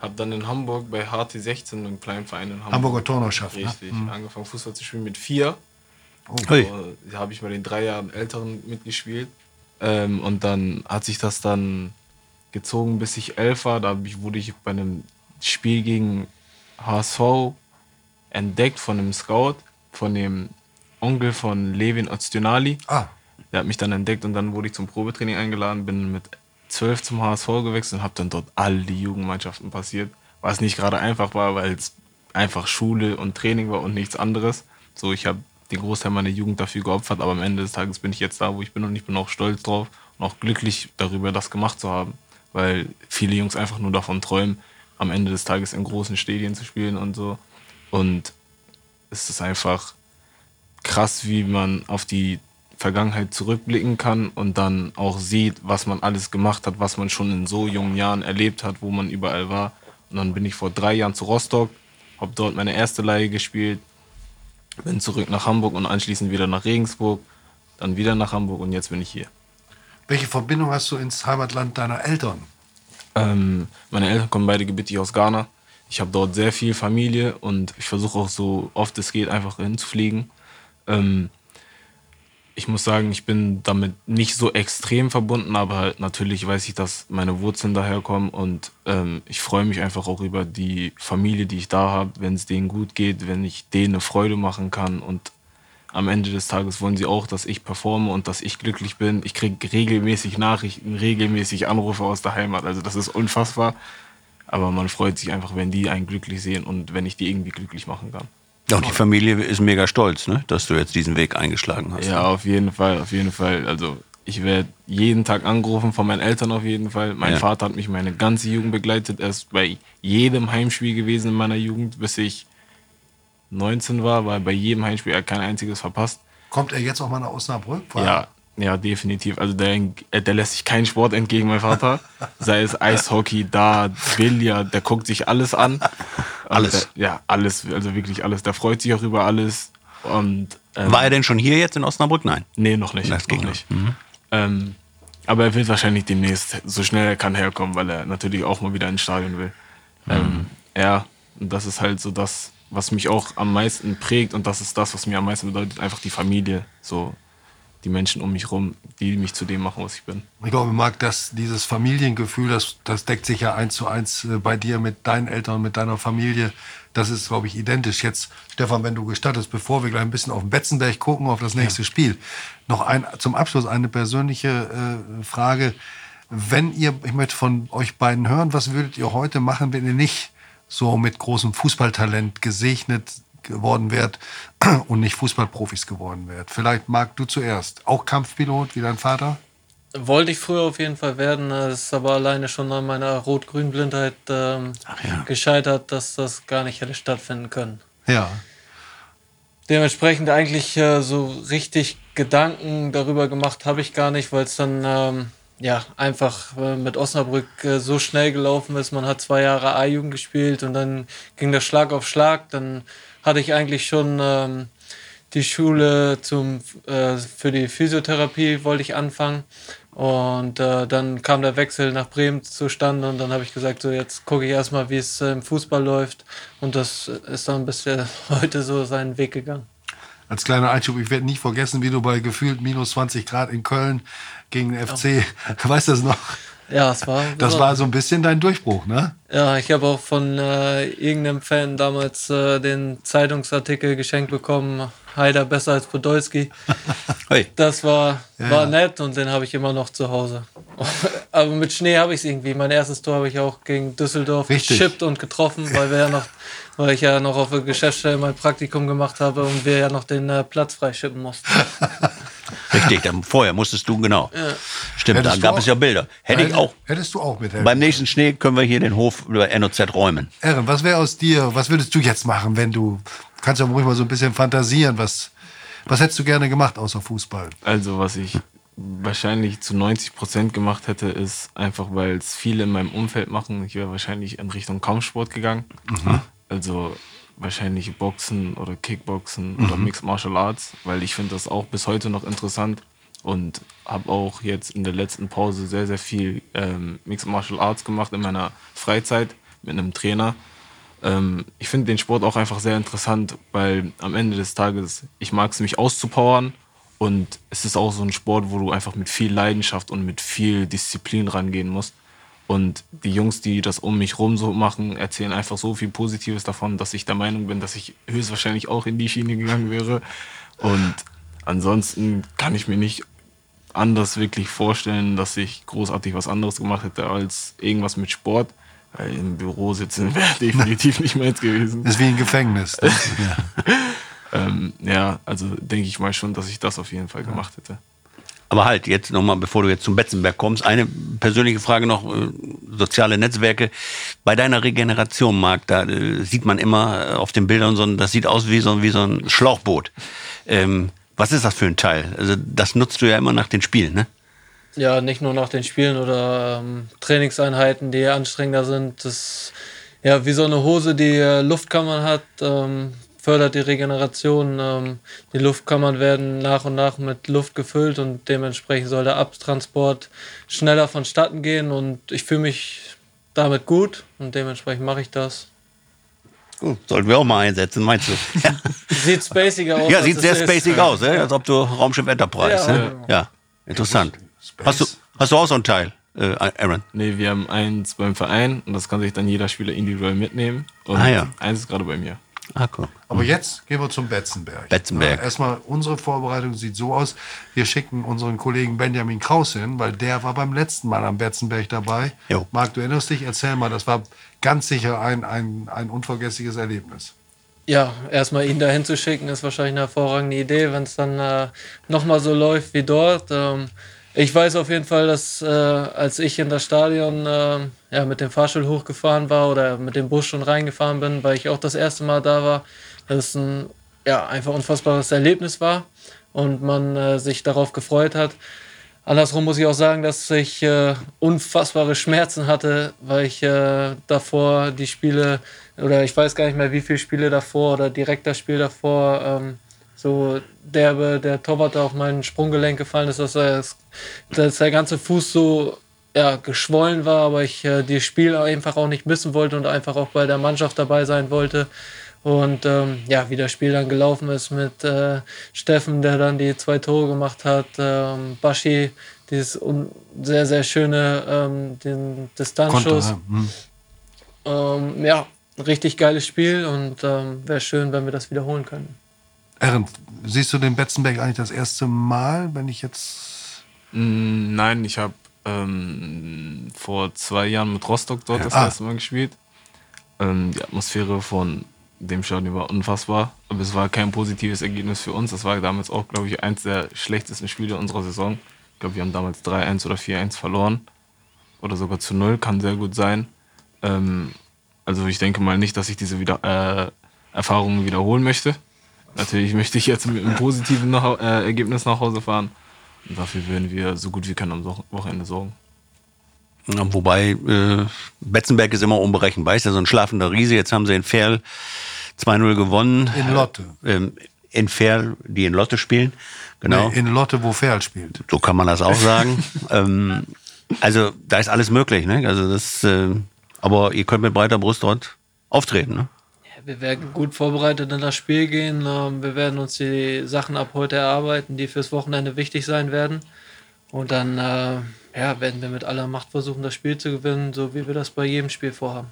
hab dann in Hamburg bei HT16, einem kleinen Verein in Hamburg. Hamburger Turnerschaft, ne? Richtig. Angefangen Fußball zu spielen mit vier. Hey. So, Da habe ich mal den drei Jahren Älteren mitgespielt. Ähm, und dann hat sich das dann gezogen, bis ich elf war. Da wurde ich bei einem Spiel gegen HSV entdeckt von einem Scout, von dem Onkel von Levin Öztunali. Ah, Der hat mich dann entdeckt und dann wurde ich zum Probetraining eingeladen, bin mit zwölf zum HSV gewechselt und habe dann dort all die Jugendmannschaften passiert. Was nicht gerade einfach war, weil es einfach Schule und Training war und nichts anderes. So, ich habe den Großteil meiner Jugend dafür geopfert, aber am Ende des Tages bin ich jetzt da, wo ich bin und ich bin auch stolz drauf und auch glücklich darüber, das gemacht zu haben. Weil viele Jungs einfach nur davon träumen, am Ende des Tages in großen Stadien zu spielen und so. Und es ist einfach krass, wie man auf die Vergangenheit zurückblicken kann und dann auch sieht, was man alles gemacht hat, was man schon in so jungen Jahren erlebt hat, wo man überall war. Und dann bin ich vor drei Jahren zu Rostock, habe dort meine erste Leihe gespielt, bin zurück nach Hamburg und anschließend wieder nach Regensburg, dann wieder nach Hamburg und jetzt bin ich hier. welche Verbindung hast du ins Heimatland deiner Eltern? Ähm, meine Eltern kommen beide gebürtig aus Ghana. Ich habe dort sehr viel Familie und ich versuche auch so oft es geht einfach hinzufliegen. Ähm, ich muss sagen, ich bin damit nicht so extrem verbunden, aber halt natürlich weiß ich, dass meine Wurzeln daherkommen und ähm, ich freue mich einfach auch über die Familie, die ich da habe, wenn es denen gut geht, wenn ich denen eine Freude machen kann und am Ende des Tages wollen sie auch, dass ich performe und dass ich glücklich bin. Ich kriege regelmäßig Nachrichten, regelmäßig Anrufe aus der Heimat, also das ist unfassbar. Aber man freut sich einfach, wenn die einen glücklich sehen und wenn ich die irgendwie glücklich machen kann. Ja, und die Familie ist mega stolz, ne? dass du jetzt diesen Weg eingeschlagen hast. Ja, auf jeden Fall, auf jeden Fall. Also ich werde jeden Tag angerufen von meinen Eltern auf jeden Fall. Mein Ja. Vater hat mich meine ganze Jugend begleitet. Er ist bei jedem Heimspiel gewesen in meiner Jugend, bis ich 19 war, er bei jedem Heimspiel, er kein einziges verpasst. Kommt er jetzt auch mal nach Osnabrück? Weil- Ja, ja, definitiv. Also der, der lässt sich keinen Sport entgegen, mein Vater. Sei es Eishockey, Dart, Billard, der guckt sich alles an. Alles? Ja, alles, also wirklich alles. Der freut sich auch über alles. Und ähm, War er denn schon hier jetzt in Osnabrück? Nein. Nee, noch nicht. Das ging noch nicht. Ähm, aber er wird wahrscheinlich demnächst, so schnell er kann, herkommen, weil er natürlich auch mal wieder ins Stadion will. Ähm, ja, und das ist halt so das, was mich auch am meisten prägt und das ist das, was mir am meisten bedeutet, einfach die Familie, so die Menschen um mich rum, die mich zu dem machen, was ich bin. Ich glaube, Marc, dass dieses Familiengefühl, das, das deckt sich ja eins zu eins äh, bei dir mit deinen Eltern mit deiner Familie. Das ist, glaube ich, identisch. Jetzt, Stefan, wenn du gestattest, bevor wir gleich ein bisschen auf den Betzenberg gucken, auf das nächste Spiel, noch ein, zum Abschluss eine persönliche äh, Frage. Wenn ihr, ich möchte von euch beiden hören, was würdet ihr heute machen, wenn ihr nicht so mit großem Fußballtalent gesegnet geworden wärt und nicht Fußballprofis geworden wärt? Vielleicht, Marc, du zuerst. Auch Kampfpilot wie dein Vater? Wollte ich früher auf jeden Fall werden, das ist aber alleine schon an meiner Rot-Grün-Blindheit ähm, ja. gescheitert, dass das gar nicht hätte stattfinden können. Ja. Dementsprechend eigentlich äh, so richtig Gedanken darüber gemacht habe ich gar nicht, weil es dann ähm, ja einfach äh, mit Osnabrück äh, so schnell gelaufen ist. Man hat zwei Jahre A-Jugend gespielt und dann ging das Schlag auf Schlag. Dann hatte ich eigentlich schon ähm, die Schule zum, äh, für die Physiotherapie wollte ich anfangen. Und äh, dann kam der Wechsel nach Bremen zustande und dann habe ich gesagt, so jetzt gucke ich erstmal, wie es äh, im Fußball läuft. Und das ist dann bis heute so seinen Weg gegangen. Als kleiner Einschub, ich werde nicht vergessen, wie du bei gefühlt minus 20 Grad in Köln gegen den FC, weißt du das noch? Ja, es war. Das war so ein bisschen dein Durchbruch, ne? Ja, ich habe auch von äh, irgendeinem Fan damals äh, den Zeitungsartikel geschenkt bekommen. Heider besser als Podolski. Hey. Das war, Ja, war ja. nett und den habe ich immer noch zu Hause. Aber mit Schnee habe ich es irgendwie. Mein erstes Tor habe ich auch gegen Düsseldorf Richtig. geschippt und getroffen, weil wir ja noch, weil ich ja noch auf der Geschäftsstelle mein Praktikum gemacht habe und wir ja noch den äh, Platz freischippen mussten. Richtig, dann vorher musstest du, genau. Stimmt, Hättest da du gab auch- es ja Bilder. Hätte ich auch. Hättest du auch mithelfen. Beim nächsten Schnee können wir hier den Hof über NOZ räumen. Ehren, was wäre aus dir, was würdest du jetzt machen, wenn du, kannst ja ruhig mal so ein bisschen fantasieren, was, was hättest du gerne gemacht außer Fußball? Also was ich wahrscheinlich zu 90 Prozent gemacht hätte, ist einfach, weil es viele in meinem Umfeld machen. Ich wäre wahrscheinlich in Richtung Kampfsport gegangen. Also wahrscheinlich Boxen oder Kickboxen oder Mixed Martial Arts, weil ich finde das auch bis heute noch interessant und habe auch jetzt in der letzten Pause sehr, sehr viel ähm, Mixed Martial Arts gemacht in meiner Freizeit mit einem Trainer. Ähm, ich finde den Sport auch einfach sehr interessant, weil am Ende des Tages, ich mag es, mich auszupowern. Und es ist auch so ein Sport, wo du einfach mit viel Leidenschaft und mit viel Disziplin rangehen musst. Und die Jungs, die das um mich rum so machen, erzählen einfach so viel Positives davon, dass ich der Meinung bin, dass ich höchstwahrscheinlich auch in die Schiene gegangen wäre. Und ansonsten kann ich mir nicht anders wirklich vorstellen, dass ich großartig was anderes gemacht hätte als irgendwas mit Sport. Weil im Büro sitzen wäre definitiv nicht meins gewesen. Ist wie ein Gefängnis. Ne? Ähm, ja, also denke ich mal schon, dass ich das auf jeden Fall gemacht hätte. Aber halt, jetzt nochmal, bevor du jetzt zum Betzenberg kommst, eine persönliche Frage noch, äh, soziale Netzwerke. Bei deiner Regeneration, Marc, da äh, sieht man immer äh, auf den Bildern so ein, das sieht aus wie so, wie so ein Schlauchboot. Ähm, was ist das für ein Teil? Also das nutzt du ja immer nach den Spielen, ne? Ja, nicht nur nach den Spielen oder ähm, Trainingseinheiten, die anstrengender sind. Das ja wie so eine Hose, die Luftkammern hat, ähm, fördert die Regeneration. Ähm, die Luftkammern werden nach und nach mit Luft gefüllt und dementsprechend soll der Abtransport schneller vonstatten gehen. Und ich fühle mich damit gut und dementsprechend mache ich das. Gut, sollten wir auch mal einsetzen, meinst du? Sieht spaciger aus. ja, sieht sehr ist. spacig aus, ne? als ob du Raumschiff Enterprise. Ja, ne? ja. interessant. Space. Hast du, hast du auch so ein Teil, äh, Aaron? Nee, wir haben eins beim Verein und das kann sich dann jeder Spieler individuell mitnehmen. Und Ah, ja. eins ist gerade bei mir. Ah, cool. Aber jetzt gehen wir zum Betzenberg. Betzenberg. Ja, erstmal, unsere Vorbereitung sieht so aus. Wir schicken unseren Kollegen Benjamin Kraus hin, weil der war beim letzten Mal am Betzenberg dabei. Jo. Marc, du erinnerst dich? Erzähl mal, das war ganz sicher ein, ein, ein unvergessliches Erlebnis. Ja, erstmal ihn dahin zu schicken, ist wahrscheinlich eine hervorragende Idee, wenn es dann äh, nochmal so läuft wie dort. Ähm, ich weiß auf jeden Fall, dass äh, als ich in das Stadion äh, ja, mit dem Fahrstuhl hochgefahren war oder mit dem Bus schon reingefahren bin, weil ich auch das erste Mal da war, dass es ein ja, einfach unfassbares Erlebnis war und man äh, sich darauf gefreut hat. Andersrum muss ich auch sagen, dass ich äh, unfassbare Schmerzen hatte, weil ich äh, davor die Spiele, oder ich weiß gar nicht mehr, wie viele Spiele davor oder direkt das Spiel davor, ähm, so derbe, der Torwart auf mein Sprunggelenk gefallen ist, dass, er, dass der ganze Fuß so ja, geschwollen war, aber ich äh, die Spiel einfach auch nicht missen wollte und einfach auch bei der Mannschaft dabei sein wollte. Und ähm, ja, wie das Spiel dann gelaufen ist mit äh, Steffen, der dann die zwei Tore gemacht hat, ähm, Baschi, dieses sehr, sehr schöne ähm, den Distanzschuss. Konter, hm. Ähm, ja, richtig geiles Spiel und ähm, wäre schön, wenn wir das wiederholen können. Aaron, siehst du den Betzenberg eigentlich das erste Mal, wenn ich jetzt. Mm, Nein, ich habe ähm, vor zwei Jahren mit Rostock dort das Ah. erste Mal gespielt. Ähm, die Atmosphäre von dem Stadion war unfassbar, aber es war kein positives Ergebnis für uns. Das war damals auch, glaube ich, eins der schlechtesten Spiele unserer Saison. Ich glaube, wir haben damals 3-1 oder 4-1 verloren. Oder sogar zu 0, kann sehr gut sein. Ähm, also ich denke mal nicht, dass ich diese wieder, äh, Erfahrungen wiederholen möchte. Natürlich möchte ich jetzt mit einem positiven nach, äh, Ergebnis nach Hause fahren. Und dafür werden wir so gut wie können am So- Wochenende sorgen. Ja, Wobei, äh, Betzenberg ist immer unberechenbar. Ist ja so ein schlafender Riese. Jetzt haben sie in Ferl 2-0 gewonnen. In Lotte. Ähm, in Ferl, die in Lotte spielen. Genau. Nee, in Lotte, wo Ferl spielt. So kann man das auch sagen. ähm, also da ist alles möglich. Ne? Also das, äh, aber ihr könnt mit breiter Brust dort auftreten. Ne? Wir werden gut vorbereitet in das Spiel gehen. Ähm, Wir werden uns die Sachen ab heute erarbeiten, die fürs Wochenende wichtig sein werden. Und dann äh, ja, werden wir mit aller Macht versuchen, das Spiel zu gewinnen, so wie wir das bei jedem Spiel vorhaben.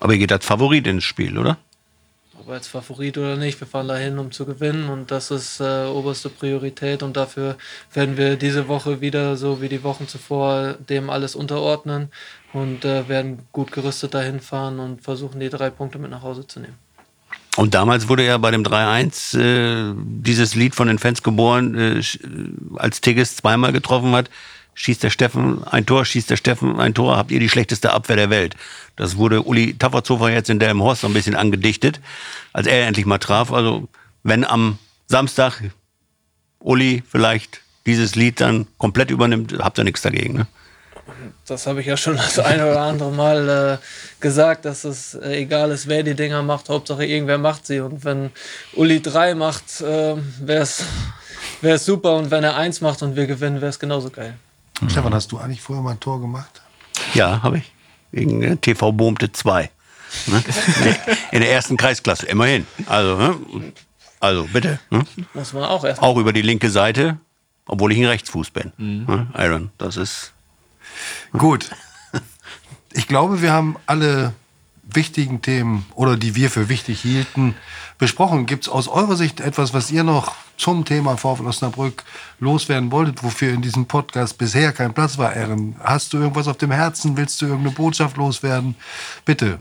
Aber ihr geht als Favorit ins Spiel, oder? Ob als Favorit oder nicht, wir fahren dahin, um zu gewinnen und das ist äh, oberste Priorität und dafür werden wir diese Woche wieder, so wie die Wochen zuvor, dem alles unterordnen und äh, werden gut gerüstet dahin fahren und versuchen, die drei Punkte mit nach Hause zu nehmen. Und damals wurde ja bei dem 3-1 äh, dieses Lied von den Fans geboren, äh, äh, als Tigges zweimal getroffen hat. Schießt der Steffen ein Tor, schießt der Steffen ein Tor, habt ihr die schlechteste Abwehr der Welt. Das wurde Uli Tafferzofer jetzt in Delmenhorst so ein bisschen angedichtet, als er endlich mal traf. Also wenn am Samstag Uli vielleicht dieses Lied dann komplett übernimmt, habt ihr nichts dagegen. Ne? Das habe ich ja schon das eine oder andere Mal äh, gesagt, dass es äh, egal ist, wer die Dinger macht, Hauptsache irgendwer macht sie. Und wenn Uli drei macht, äh, wäre es super. Und wenn er eins macht und wir gewinnen, wäre es genauso geil. Stefan, hast du eigentlich vorher mal ein Tor gemacht? Ja, habe ich. Gegen äh, TV Bohmte 2. Ne? In der ersten Kreisklasse, immerhin. Also, ne? also bitte. Ne? Muss man auch erst. Auch über die linke Seite, obwohl ich ein Rechtsfuß bin. Ne? Iron, das ist. Gut. Ich glaube, wir haben alle wichtigen Themen oder die wir für wichtig hielten besprochen. Gibt es aus eurer Sicht etwas, was ihr noch zum Thema VfL Osnabrück loswerden wolltet, wofür in diesem Podcast bisher kein Platz war, Ehren? Hast du irgendwas auf dem Herzen? Willst du irgendeine Botschaft loswerden? Bitte.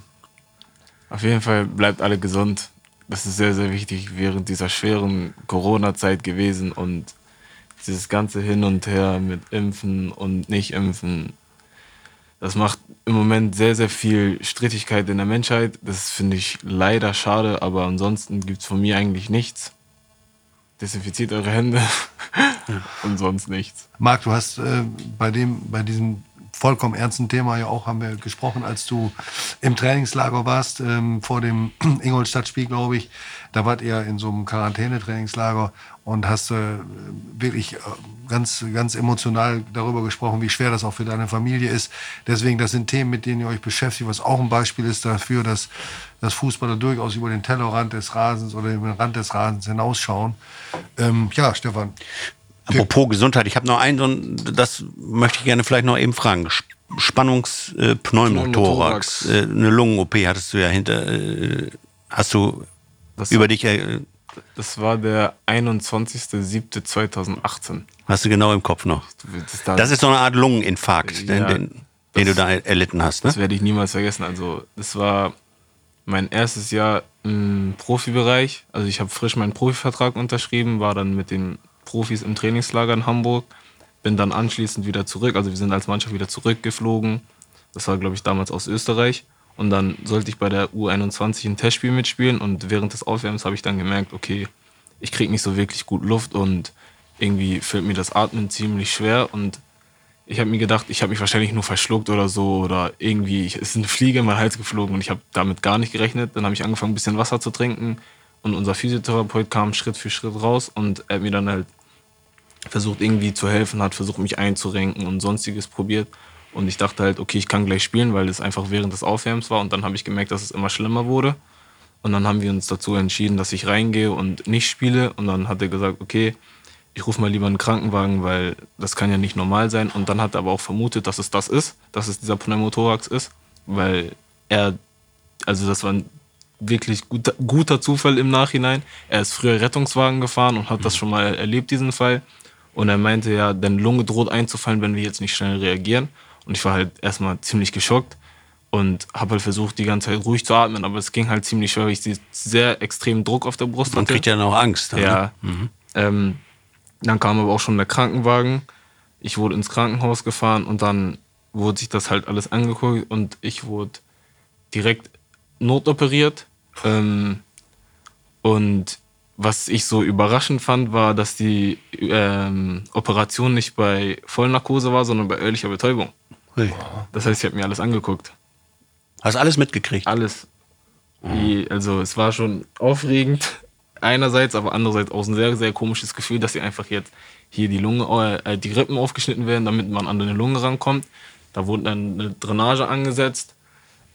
Auf jeden Fall bleibt alle gesund. Das ist sehr, sehr wichtig während dieser schweren Corona-Zeit gewesen und dieses ganze Hin und Her mit Impfen und Nicht-Impfen. Das macht im Moment sehr, sehr viel Strittigkeit in der Menschheit. Das finde ich leider schade, aber ansonsten gibt es von mir eigentlich nichts. Desinfiziert eure Hände und sonst nichts. Marc, du hast äh, bei, dem, bei diesem vollkommen ernsten Thema ja auch, haben wir gesprochen, als du im Trainingslager warst, ähm, vor dem Ingolstadt-Spiel, glaube ich. Da wart ihr in so einem Quarantänetrainingslager und hast äh, wirklich äh, ganz, ganz emotional darüber gesprochen, wie schwer das auch für deine Familie ist. Deswegen, das sind Themen, mit denen ihr euch beschäftigt, was auch ein Beispiel ist dafür, dass, dass Fußballer durchaus über den Tellerrand des Rasens oder den Rand des Rasens hinausschauen. Ähm, ja, Stefan. Apropos Gesundheit, ich habe noch einen, so ein, das möchte ich gerne vielleicht noch eben fragen. Spannungspneumothorax, äh, eine Lungen-OP hattest du ja hinter, äh, hast du Das über dich, äh, Das war der 21.07.2018. hast du genau im Kopf noch. Das, da- Das ist so eine Art Lungeninfarkt, den, Ja, den, den du da erlitten hast, ne? Das werde ich niemals vergessen. Also, das war mein erstes Jahr im Profibereich. Also, ich habe frisch meinen Profivertrag unterschrieben, war dann mit den Profis im Trainingslager in Hamburg, bin dann anschließend wieder zurück. Also, wir sind als Mannschaft wieder zurückgeflogen. Das war, glaube ich, damals aus Österreich. Und dann sollte ich bei der U21 ein Testspiel mitspielen. Und während des Aufwärmens habe ich dann gemerkt, okay, ich kriege nicht so wirklich gut Luft und irgendwie fällt mir das Atmen ziemlich schwer. Und ich habe mir gedacht, ich habe mich wahrscheinlich nur verschluckt oder so oder irgendwie ich, ist eine Fliege in meinen Hals geflogen und ich habe damit gar nicht gerechnet. Dann habe ich angefangen, ein bisschen Wasser zu trinken und unser Physiotherapeut kam Schritt für Schritt raus und er hat mir dann halt versucht irgendwie zu helfen, hat versucht mich einzurenken und sonstiges probiert. Und ich dachte halt, okay, ich kann gleich spielen, weil es einfach während des Aufwärms war. Und dann habe ich gemerkt, dass es immer schlimmer wurde. Und dann haben wir uns dazu entschieden, dass ich reingehe und nicht spiele. Und dann hat er gesagt, okay, ich rufe mal lieber einen Krankenwagen, weil das kann ja nicht normal sein. Und dann hat er aber auch vermutet, dass es das ist, dass es dieser Pneumothorax ist, weil er, also das war ein wirklich guter, guter Zufall im Nachhinein. Er ist früher Rettungswagen gefahren und hat das schon mal erlebt, diesen Fall. Und er meinte ja, deine Lunge droht einzufallen, wenn wir jetzt nicht schnell reagieren. Und ich war halt erstmal ziemlich geschockt und habe halt versucht, die ganze Zeit ruhig zu atmen, aber es ging halt ziemlich schwer, weil ich sehr extremen Druck auf der Brust Man hatte. kriegt ja noch Angst. ne? Ja. Ähm, dann kam aber auch schon der Krankenwagen. Ich wurde ins Krankenhaus gefahren und dann wurde sich das halt alles angeguckt und ich wurde direkt notoperiert. Ähm, und was ich so überraschend fand, war, dass die ähm, Operation nicht bei Vollnarkose war, sondern bei örtlicher Betäubung. Hui. Das heißt, ich habe mir alles angeguckt. Hast alles mitgekriegt? Alles. Wie, also es war schon aufregend einerseits, aber andererseits auch ein sehr, sehr komisches Gefühl, dass sie einfach jetzt hier die Lunge, äh, die Rippen aufgeschnitten werden, damit man an eine Lunge rankommt. Da wurde dann eine Drainage angesetzt.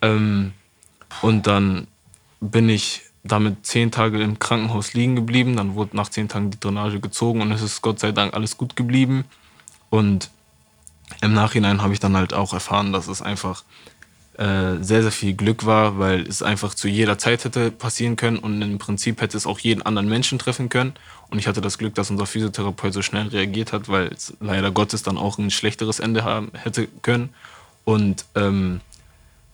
Ähm, und dann bin ich damit zehn Tage im Krankenhaus liegen geblieben. Dann wurde nach zehn Tagen die Drainage gezogen und es ist Gott sei Dank alles gut geblieben. Und im Nachhinein habe ich dann halt auch erfahren, dass es einfach äh, sehr, sehr viel Glück war, weil es einfach zu jeder Zeit hätte passieren können und im Prinzip hätte es auch jeden anderen Menschen treffen können. Und ich hatte das Glück, dass unser Physiotherapeut so schnell reagiert hat, weil es leider Gottes dann auch ein schlechteres Ende haben hätte können. Und ähm,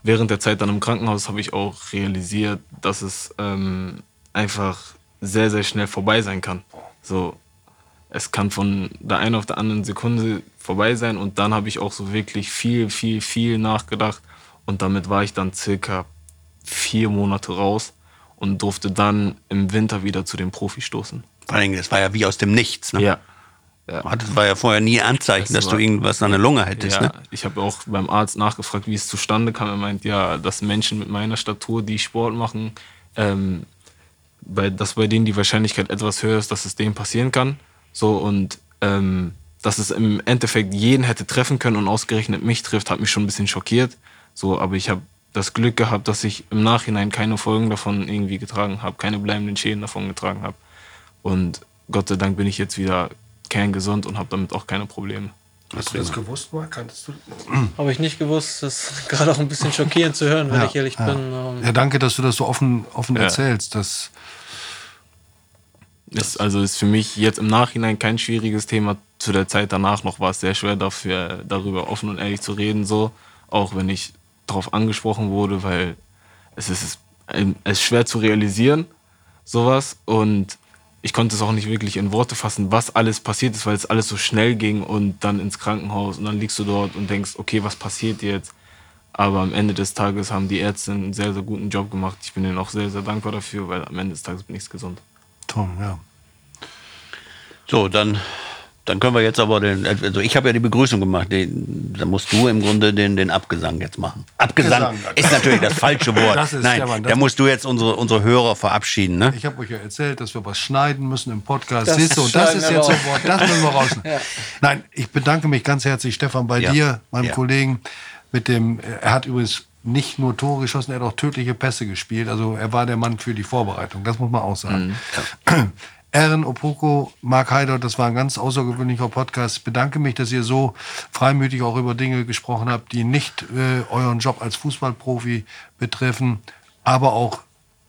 während der Zeit dann im Krankenhaus habe ich auch realisiert, dass es ähm, einfach sehr, sehr schnell vorbei sein kann. So, es kann von der einen auf der anderen Sekunde vorbei sein und dann habe ich auch so wirklich viel, viel, viel nachgedacht und damit war ich dann circa vier Monate raus und durfte dann im Winter wieder zu den Profis stoßen. Vor allem, das war ja wie aus dem Nichts. Ne? Ja. Das war ja vorher nie Anzeichen, Das dass du irgendwas an der Lunge hättest. Ja, Ne? ich habe auch beim Arzt nachgefragt, wie es zustande kam. Er meint, ja, dass Menschen mit meiner Statur, die Sport machen, ähm, bei, dass bei denen die Wahrscheinlichkeit etwas höher ist, dass es denen passieren kann. So und ähm, dass es im Endeffekt jeden hätte treffen können und ausgerechnet mich trifft, hat mich schon ein bisschen schockiert. So, aber ich habe das Glück gehabt, dass ich im Nachhinein keine Folgen davon irgendwie getragen habe, keine bleibenden Schäden davon getragen habe. Und Gott sei Dank bin ich jetzt wieder kerngesund und habe damit auch keine Probleme. Hast du das gewusst mal? Kanntest du? Habe ich nicht gewusst. Das ist gerade auch ein bisschen schockierend zu hören, wenn Ja, ich ehrlich ja. bin. Ähm, Ja, danke, dass du das so offen, offen Ja. erzählst. Das, Ist, also ist für mich jetzt im Nachhinein kein schwieriges Thema. Zu der Zeit danach noch war es sehr schwer, dafür, darüber offen und ehrlich zu reden, so. Auch wenn ich darauf angesprochen wurde, weil es ist, es ist schwer zu realisieren, sowas. Und ich konnte es auch nicht wirklich in Worte fassen, was alles passiert ist, weil es alles so schnell ging und dann ins Krankenhaus und dann liegst du dort und denkst, okay, was passiert jetzt? Aber am Ende des Tages haben die Ärzte einen sehr, sehr guten Job gemacht. Ich bin ihnen auch sehr, sehr dankbar dafür, weil am Ende des Tages bin ich gesund. Tom, ja. So, dann Dann können wir jetzt aber den, also ich habe ja die Begrüßung gemacht, den, da musst du im Grunde den, den Abgesang jetzt machen. Abgesang Abgesang. ist natürlich das falsche Wort. Das ist- Nein, Stefan, das da musst du jetzt unsere, unsere Hörer verabschieden, ne? Ich habe euch ja erzählt, dass wir was schneiden müssen im Podcast. Das Siehst du, und das ist jetzt so raus. ein Wort, das müssen wir raus. Nein, ich bedanke mich ganz herzlich, Stefan, bei Ja. dir, meinem Ja. Kollegen, mit dem, er hat übrigens nicht nur Tore geschossen, er hat auch tödliche Pässe gespielt. Also er war der Mann für die Vorbereitung, das muss man auch sagen. Ehren Opoko, Mark Heider, das war ein ganz außergewöhnlicher Podcast. Ich bedanke mich, dass ihr so freimütig auch über Dinge gesprochen habt, die nicht äh, euren Job als Fußballprofi betreffen, aber auch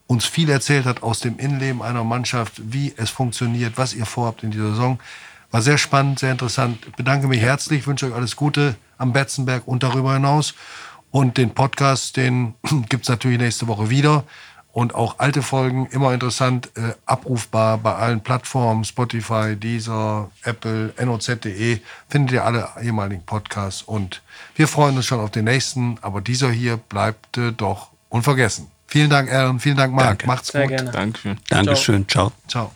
uns viel erzählt hat aus dem Innenleben einer Mannschaft, wie es funktioniert, was ihr vorhabt in dieser Saison. War sehr spannend, sehr interessant. Ich bedanke mich herzlich, wünsche euch alles Gute am Betzenberg und darüber hinaus. Und den Podcast, den gibt's natürlich nächste Woche wieder. Und auch alte Folgen, immer interessant, äh, abrufbar bei allen Plattformen, Spotify, Deezer, Apple, noz.de, findet ihr alle ehemaligen Podcasts. Und wir freuen uns schon auf den nächsten, aber dieser hier bleibt äh, doch unvergessen. Vielen Dank, Aaron, vielen Dank, Marc. Danke. Macht's Sehr gut. gerne. Dankeschön. Dankeschön, ciao. Ciao.